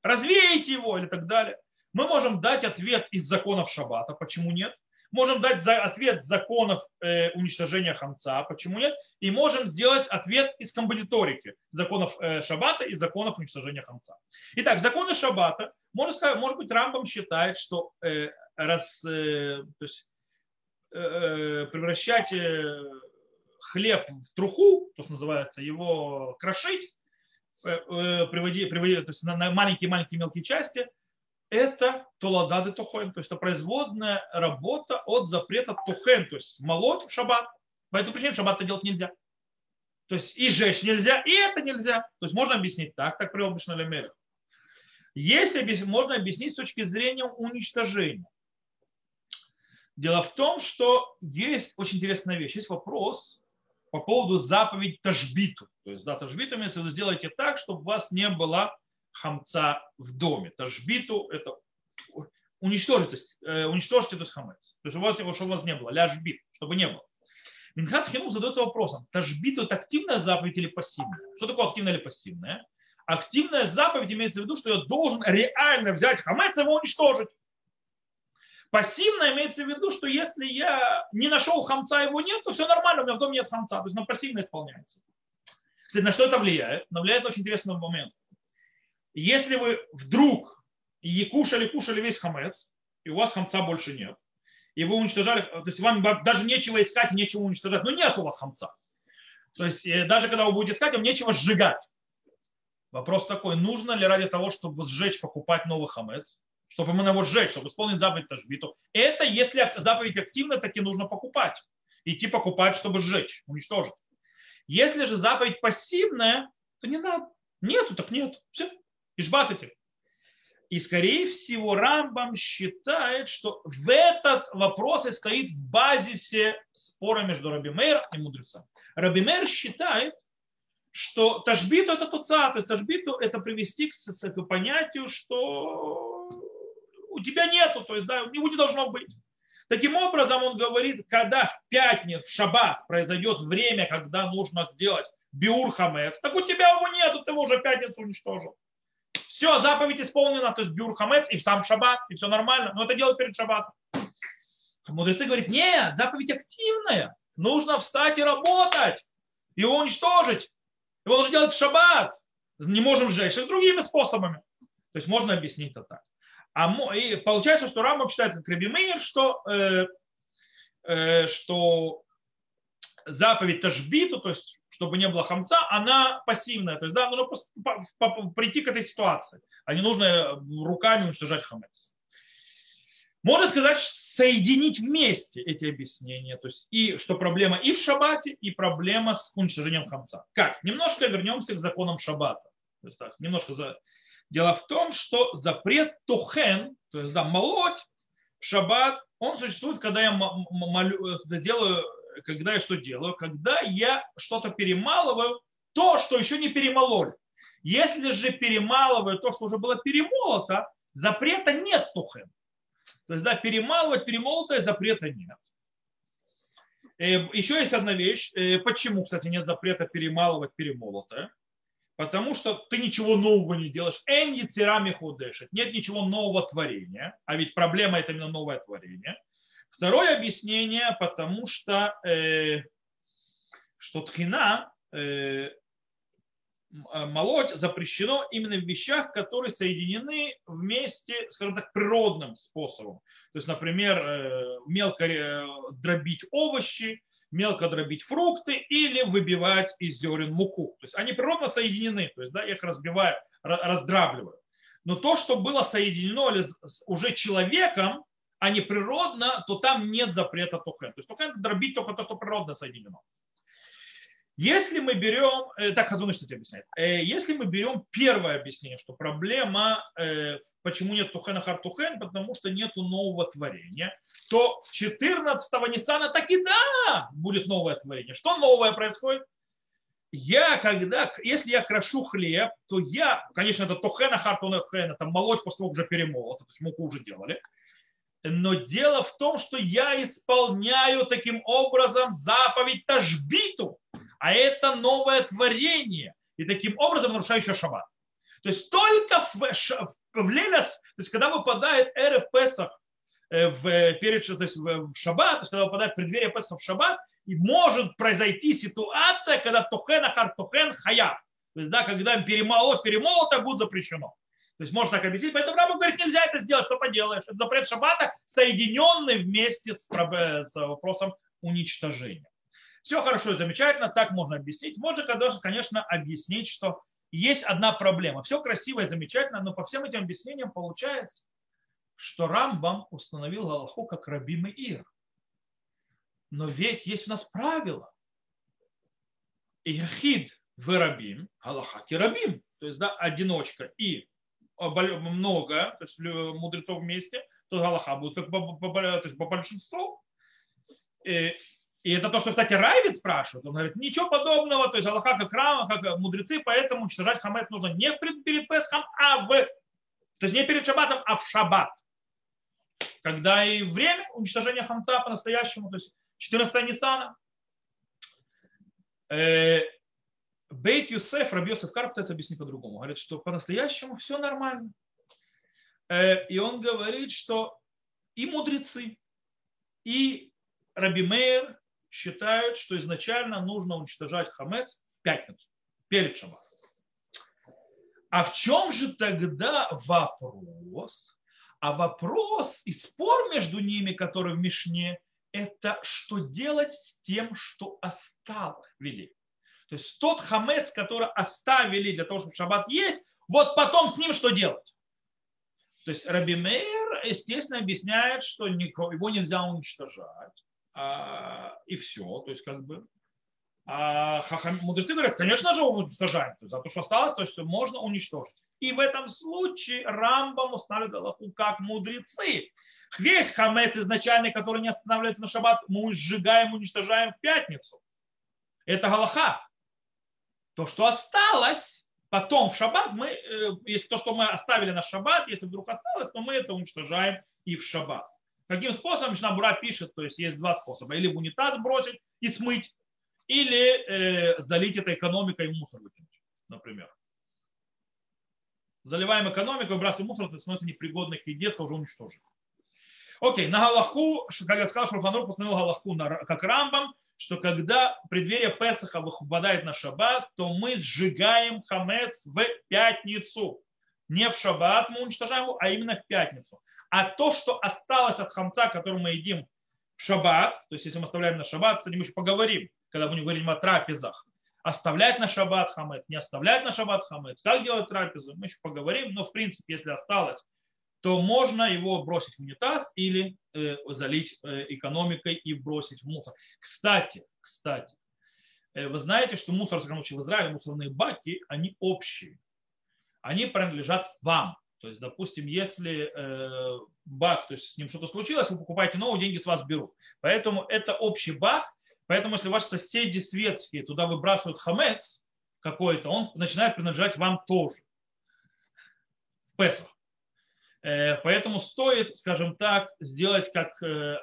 развеять его или так далее. Мы можем дать ответ из законов шаббата, почему нет? Можем дать за ответ законов э, уничтожения хамца, почему нет? И можем сделать ответ из комбинаторики законов э, шаббата и законов уничтожения хамца. Итак, законы шаббата, можно сказать, может быть, Рамбам считает, что э, раз, э, то есть, э, э превращать э, хлеб в труху, то, что называется, его крошить, э, э, приводить, есть на маленькие-маленькие мелкие части – это толадады тухен, то есть это производная работа от запрета тухен, то есть молоть в шаббат. По этой причине шаббат это делать нельзя. То есть и жечь нельзя, и это нельзя. То есть можно объяснить так, так привел Бишна Лемелех. Если можно объяснить с точки зрения уничтожения. Дело в том, что есть очень интересная вещь. Есть вопрос по поводу заповедь тажбиту. То есть, да, тажбиту имеется в виду, сделайте так, чтобы у вас не было хамца в доме. Тажбиту – это уничтожить, то есть, э, уничтожить этот хамец. То есть у вас его, чтобы у вас не было, ляжбит, чтобы не было. Минхат Хину задается вопросом, тажбиту – это активная заповедь или пассивная? Что такое активная или пассивная? Активная заповедь имеется в виду, что я должен реально взять хамец и его уничтожить. Пассивная имеется в виду, что если я не нашел хамца, его нет, то все нормально, у меня в доме нет хамца. То есть она пассивно исполняется. Кстати, на что это влияет? На влияет очень интересный момент. Если вы вдруг и кушали, кушали весь хамец, и у вас хамца больше нет, и вы уничтожали, то есть вам даже нечего искать, нечего уничтожать, но нет у вас хамца. То есть э, даже когда вы будете искать, вам нечего сжигать. Вопрос такой, нужно ли ради того, чтобы сжечь, покупать новый хамец, чтобы именно его сжечь, чтобы исполнить заповедь Тажбиту. Это если заповедь активна, так и нужно покупать. Идти покупать, чтобы сжечь, уничтожить. Если же заповедь пассивная, то не надо. Нету, так нет. Все. Ишбатайте. И, скорее всего, Рамбам считает, что в этот вопрос и стоит в базисе спора между Раби Мейр и мудрецом. Раби Мейр считает, что тажбиту это туца, то есть тажбиту это привести к, к понятию, что у тебя нету, то есть да, у него не должно быть. Таким образом, он говорит, когда в пятницу, в шаббат произойдет время, когда нужно сделать биур хамец, так у тебя его нету, ты его уже в пятницу уничтожил. Все, заповедь исполнена, то есть бюр хамец и в сам шаббат, и все нормально, но это делать перед шаббатом. Мудрецы говорят, нет, заповедь активная, нужно встать и работать, его уничтожить. Его нужно делать в шаббат. Не можем сжечь, и другими способами. То есть можно объяснить это так. А и получается, что Рамбам считает, как Рабимейр, что, э, э, что заповедь Ташбиту, то есть чтобы не было хамца, она пассивная. То есть, да, нужно прийти к этой ситуации, а не нужно руками уничтожать хамец. Можно сказать, соединить вместе эти объяснения. То есть, и что проблема и в шаббате, и проблема с уничтожением хамца. Как? Немножко вернемся к законам шаббата. То есть, так, немножко за... Дело в том, что запрет тухен, то есть да, молоть в шаббат, он существует, когда я молю, э, делаю когда я что делаю? Когда я что-то перемалываю, то, что еще не перемололи. Если же перемалываю то, что уже было перемолото, запрета нет тухен. То есть, да, перемалывать перемолотое запрета нет. Э, еще есть одна вещь. Э, почему, кстати, нет запрета перемалывать перемолотое? Потому что ты ничего нового не делаешь. Эн яцерами худешет. Нет ничего нового творения. А ведь проблема это именно новое творение. Второе объяснение, потому что, э, что тхина, э, молоть запрещено именно в вещах, которые соединены вместе, скажем так, природным способом. То есть, например, э, мелко э, дробить овощи, мелко дробить фрукты или выбивать из зерен муку. То есть они природно соединены, то есть да, я их разбиваю, раздрабливаю. Но то, что было соединено уже человеком, а не природно, то там нет запрета тухен. То есть тухен дробить только то, что природно соединено. Если мы берем, э, так Хазуныш что объясняет, э, если мы берем первое объяснение, что проблема, э, почему нет тухена хартухен, потому что нет нового творения, то 14-го Ниссана так и да, будет новое творение. Что новое происходит? Я, когда, если я крошу хлеб, то я, конечно, это тухена хартухен, это молоть после того, уже перемолот, то есть муку уже делали, но дело в том, что я исполняю таким образом заповедь Тажбиту, а это новое творение, и таким образом нарушающее шаббат. То есть только в, в, Лелес, то есть когда выпадает эры в Песах, э, в, перед, то есть в шаббат, то есть когда выпадает преддверие Песха в шаббат, и может произойти ситуация, когда тухен ахар тухен хаяв. То есть, да, когда перемолот, перемолото будет запрещено. То есть можно так объяснить. Поэтому Рама говорит, нельзя это сделать, что поделаешь. Это запрет шаббата, соединенный вместе с, с вопросом уничтожения. Все хорошо и замечательно, так можно объяснить. Можно, конечно, объяснить, что есть одна проблема. Все красиво и замечательно, но по всем этим объяснениям получается, что Рамбам установил Галаху как Рабим Ир. Но ведь есть у нас правило. Ихид в Рабим, Галаха Рабим. То есть, да, одиночка и много, то есть мудрецов вместе, то Галаха будет как по, по, то есть по большинству. И, и это то, что, кстати, Райвит спрашивает. Он говорит, ничего подобного, то есть Аллаха как рама, как мудрецы, поэтому уничтожать хамец нужно не перед Песхом, а в... То есть не перед шаббатом, а в шаббат. Когда и время уничтожения хамца по-настоящему, то есть 14 Ниссана. Э, Бейт Юсеф, Раби Йосеф Кар пытается объяснить по-другому. Говорит, что по-настоящему все нормально. Э, и он говорит, что и мудрецы, и Раби Мейер считают, что изначально нужно уничтожать хамец в пятницу, перед шаббатом. А в чем же тогда вопрос? А вопрос и спор между ними, который в Мишне, это что делать с тем, что оставили. То есть тот хамец, который оставили для того, чтобы шаббат есть, вот потом с ним что делать? То есть Раби Мейер, естественно, объясняет, что его нельзя уничтожать. А, и все. То есть как бы а хахам, мудрецы говорят, конечно же, уничтожаем. То есть, за то, что осталось, то есть можно уничтожить. И в этом случае Рамбам установит Аллаху как мудрецы. Весь хамец изначальный, который не останавливается на шаббат, мы сжигаем, уничтожаем в пятницу. Это Галаха то, что осталось, потом в шаббат, мы, э, если то, что мы оставили на шаббат, если вдруг осталось, то мы это уничтожаем и в шаббат. Каким способом Мишнабура пишет, то есть есть два способа. Или в унитаз бросить и смыть, или э, залить это экономикой в мусор выкинуть, например. Заливаем экономику, выбрасываем мусор, это становится непригодной к еде, тоже уничтожим. Окей, на Галаху, как я сказал, Шурфанрух постановил Галаху как Рамбам, что когда преддверие Песаха выпадает на шаббат, то мы сжигаем хамец в пятницу. Не в шаббат мы уничтожаем его, а именно в пятницу. А то, что осталось от хамца, который мы едим в шаббат, то есть если мы оставляем на шаббат, с этим еще поговорим, когда будем говорить о трапезах, оставлять на шаббат хамец, не оставлять на шаббат хамец, как делать трапезу, мы еще поговорим, но в принципе, если осталось то можно его бросить в унитаз или э, залить э, экономикой и бросить в мусор. Кстати, кстати, э, вы знаете, что мусор, в в Израиле, мусорные баки, они общие. Они принадлежат вам. То есть, допустим, если э, бак, то есть с ним что-то случилось, вы покупаете новый, деньги с вас берут. Поэтому это общий бак. Поэтому, если ваши соседи светские туда выбрасывают хамец какой-то, он начинает принадлежать вам тоже. В Песах. Э, поэтому стоит, скажем так, сделать как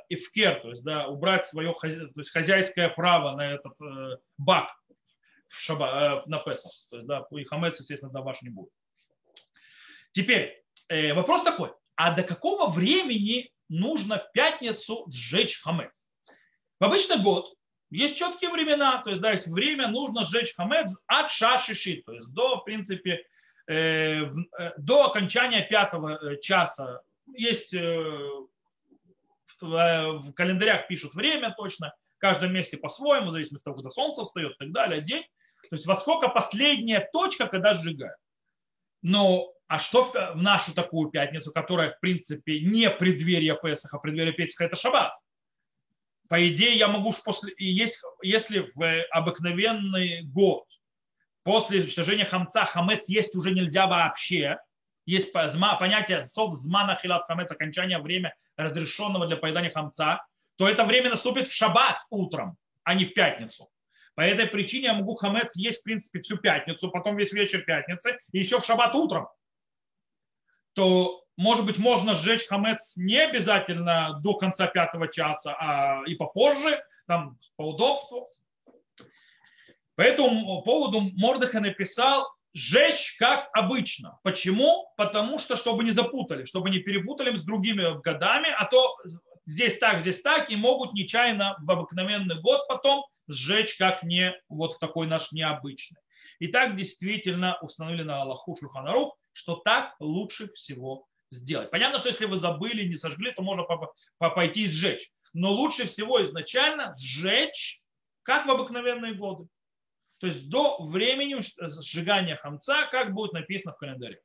эфкер, то есть да, убрать свое то есть хозяйское право на этот э, бак в шаба, э, на Песах. То есть, да, и хамец, естественно, да, ваш не будет. Теперь вопрос такой, а до какого времени нужно в пятницу сжечь хамец? В обычный год есть четкие времена, то есть, да, есть время, нужно сжечь хамец от шашиши, то есть до, в принципе, Э, э, до окончания пятого э, часа есть в календарях пишут время точно, в каждом месте по-своему, в зависимости от того, когда солнце встает и так далее, день. То есть во сколько последняя точка, когда сжигают. Но А что в нашу такую пятницу, которая, в принципе, не преддверие Песаха, преддверие Песаха – это шаббат. По идее, я могу после, есть, если в обыкновенный год после уничтожения хамца хамец есть уже нельзя вообще, есть понятие сов змана хилат хамец, окончание время разрешенного для поедания хамца, то это время наступит в шаббат утром, а не в пятницу. По этой причине я могу хамец есть, в принципе, всю пятницу, потом весь вечер пятницы и еще в шаббат утром. То, может быть, можно сжечь хамец не обязательно до конца пятого часа, а и попозже, там, по удобству. По этому поводу Мордыха написал «Жечь как обычно». Почему? Потому что, чтобы не запутали, чтобы не перепутали с другими годами, а то здесь так, здесь так, и могут нечаянно в обыкновенный год потом сжечь как не вот в такой наш необычный. И так действительно установили на Аллаху Шульханарух, что так лучше всего сделать. Понятно, что если вы забыли, не сожгли, то можно пойти и сжечь. Но лучше всего изначально сжечь, как в обыкновенные годы. То есть до времени сжигания хамца, как будет написано в календаре.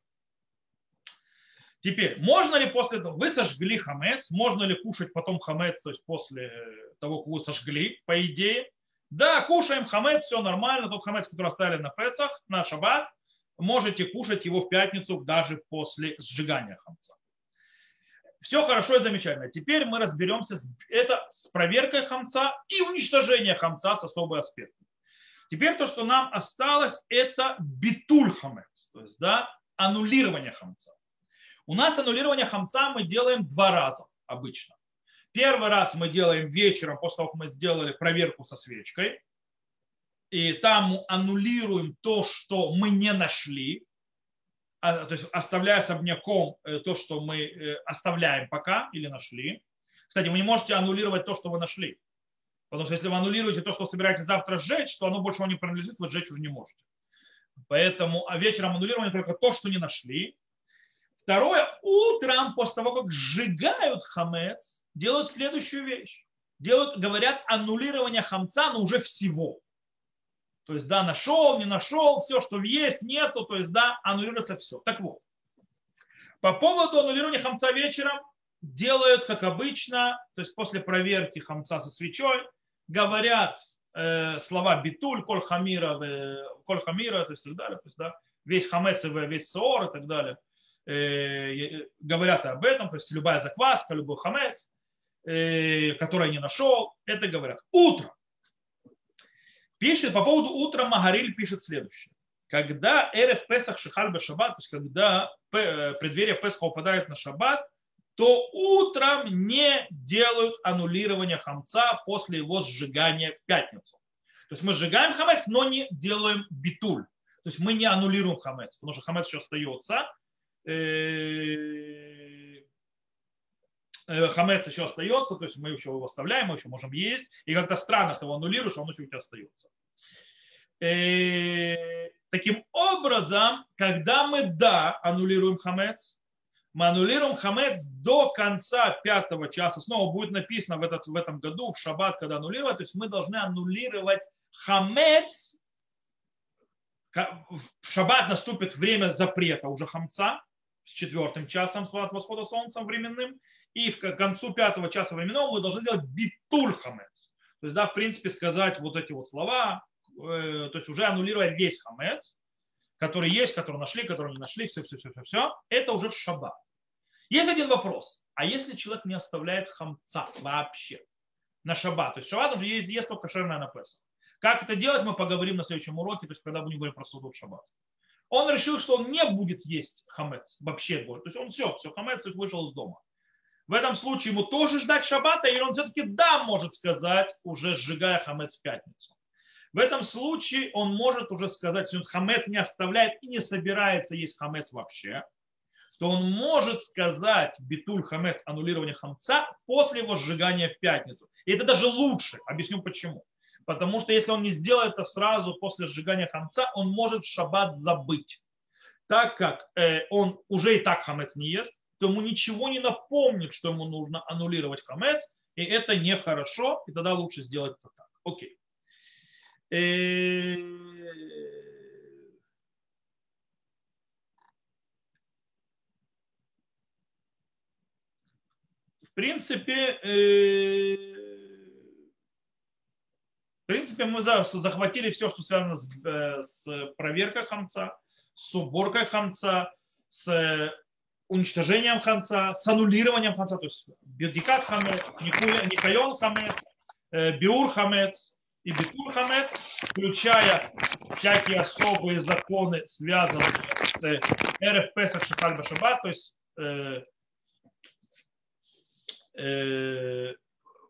Теперь, можно ли после этого, вы сожгли хамец, можно ли кушать потом хамец, то есть после того, как вы сожгли, по идее? Да, кушаем хамец, все нормально, тот хамец, который оставили на Песах, на шаббат, можете кушать его в пятницу даже после сжигания хамца. Все хорошо и замечательно. Теперь мы разберемся с, это с проверкой хамца и уничтожением хамца с особой аспектом. Теперь то, что нам осталось, это битуль хамец, то есть да, аннулирование хамца. У нас аннулирование хамца мы делаем два раза обычно. Первый раз мы делаем вечером, после того, как мы сделали проверку со свечкой. И там аннулируем то, что мы не нашли, а, то есть оставляя особняком э, то, что мы э, оставляем пока или нашли. Кстати, вы не можете аннулировать то, что вы нашли. Потому что если вы аннулируете то, что собираетесь завтра сжечь, то оно больше вам не принадлежит, вы сжечь уже не можете. Поэтому а вечером аннулирование только то, что не нашли. Второе, утром, после того, как сжигают хамец, делают следующую вещь. Делают, говорят, аннулирование хамца, но уже всего. То есть, да, нашел, не нашел, все, что есть, нету, то есть, да, аннулируется все. Так вот, по поводу аннулирования хамца вечером делают, как обычно, то есть после проверки хамца со свечой, говорят э, слова битуль, коль хамира, э, коль хамира, то есть так далее, то есть, да, весь хамец, весь соор и так далее, э, говорят об этом, то есть любая закваска, любой хамец, э, который не нашел, это говорят. Утром Пишет по поводу утра Магариль пишет следующее. Когда Эрев Песах Шихаль Шаббат, то есть когда э, преддверие Песха упадает на Шаббат, то утром не делают аннулирование хамца после его сжигания в пятницу. То есть мы сжигаем хамец, но не делаем битуль. То есть мы не аннулируем хамец, потому что хамец еще остается. Э, хамец еще остается, то есть мы еще его оставляем, мы еще можем есть. И как-то странно, ты его аннулируешь, а он еще у тебя остается. Э, таким образом, когда мы, да, аннулируем хамец, мы аннулируем хамец до конца пятого часа. Снова будет написано в, этот, в этом году, в шаббат, когда аннулировать. То есть мы должны аннулировать хамец. В шаббат наступит время запрета уже хамца с четвертым часом с восхода солнца временным. И в концу пятого часа временного мы должны делать битуль хамец. То есть, да, в принципе, сказать вот эти вот слова, э, то есть уже аннулировать весь хамец, который есть, который нашли, который не нашли, все, все, все, все, все, это уже в шаббат. Есть один вопрос. А если человек не оставляет хамца вообще на шаббат, то есть шаббат уже есть, есть только кошерная на Песах. Как это делать, мы поговорим на следующем уроке, то есть когда будем говорить про суду в шаббат. Он решил, что он не будет есть хамец вообще. То есть он все, все хамец, то есть вышел из дома. В этом случае ему тоже ждать шаббата, или он все-таки да может сказать, уже сжигая хамец в пятницу. В этом случае он может уже сказать, если он хамец не оставляет и не собирается есть хамец вообще, то он может сказать битуль хамец, аннулирование хамца после его сжигания в пятницу. И это даже лучше. Объясню почему. Потому что если он не сделает это сразу после сжигания хамца, он может в шаббат забыть. Так как э, он уже и так хамец не ест, то ему ничего не напомнит, что ему нужно аннулировать хамец, и это нехорошо, и тогда лучше сделать это так. Окей. Э, в принципе, э, в принципе, мы захватили все, что связано с, э, с проверкой хамца, с уборкой хамца, с уничтожением хамца, с аннулированием хамца, то есть бедикат хамец, никайон хамец, э, биур хамец и битур хамец, включая всякие особые законы, связанные с РФ Песах Шахаль Башабат, то есть Э,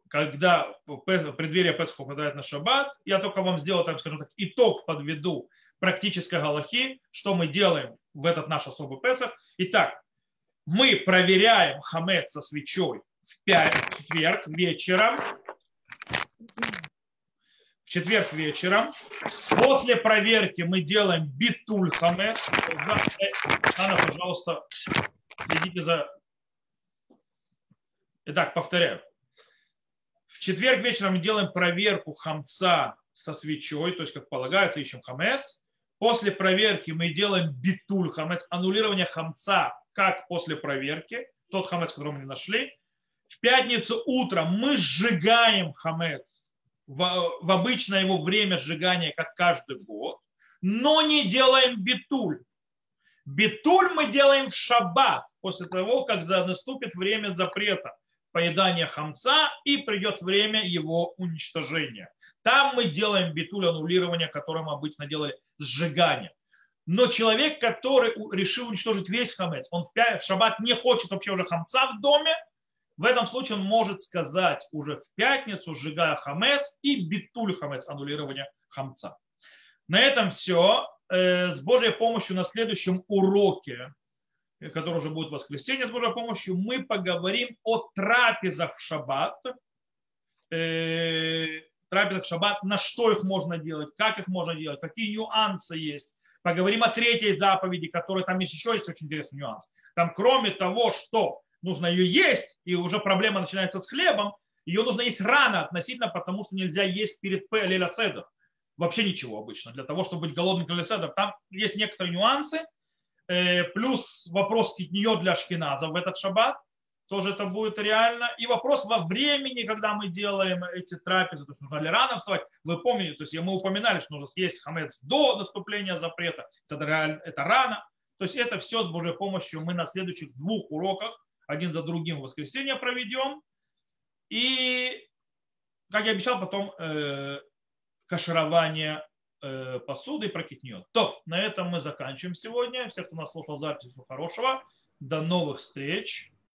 когда преддверие Песха попадает на шаббат, я только вам сделал, так скажем так, итог подведу практической галахи, что мы делаем в этот наш особый Песах. Итак, мы проверяем хамед со свечой в, пять, в четверг вечером. В четверг вечером. После проверки мы делаем битуль хамед. Анна, пожалуйста, следите за Итак, повторяю. В четверг вечером мы делаем проверку хамца со свечой, то есть, как полагается, ищем хамец. После проверки мы делаем битуль хамец, аннулирование хамца, как после проверки, тот хамец, который мы не нашли. В пятницу утром мы сжигаем хамец в, в обычное его время сжигания, как каждый год, но не делаем битуль. Битуль мы делаем в шаббат, после того, как наступит время запрета поедания хамца и придет время его уничтожения. Там мы делаем битуль аннулирования, которое мы обычно делали сжигание. Но человек, который решил уничтожить весь хамец, он в шаббат не хочет вообще уже хамца в доме, в этом случае он может сказать уже в пятницу, сжигая хамец и битуль хамец, аннулирование хамца. На этом все. Э, с Божьей помощью на следующем уроке который уже будет в воскресенье с Божьей помощью, мы поговорим о трапезах в шаббат. Э, трапезах в шаббат, на что их можно делать, как их можно делать, какие нюансы есть. Поговорим о третьей заповеди, которая там есть еще есть очень интересный нюанс. Там кроме того, что нужно ее есть, и уже проблема начинается с хлебом, ее нужно есть рано относительно, потому что нельзя есть перед Леля Седер. Вообще ничего обычно. Для того, чтобы быть голодным к Леля Седер. Там есть некоторые нюансы, Э, плюс вопрос нее для шкиназа в этот шаббат, тоже это будет реально. И вопрос во времени, когда мы делаем эти трапезы, то есть нужно ли рано вставать. Вы помните, то есть мы упоминали, что нужно съесть хамец до наступления запрета, это, реально, это рано. То есть это все с Божьей помощью мы на следующих двух уроках один за другим в воскресенье проведем. И, как я обещал, потом э, каширование Э, посуды и прокипнет. То, на этом мы заканчиваем сегодня. Всех, кто нас слушал запись, всего хорошего. До новых встреч.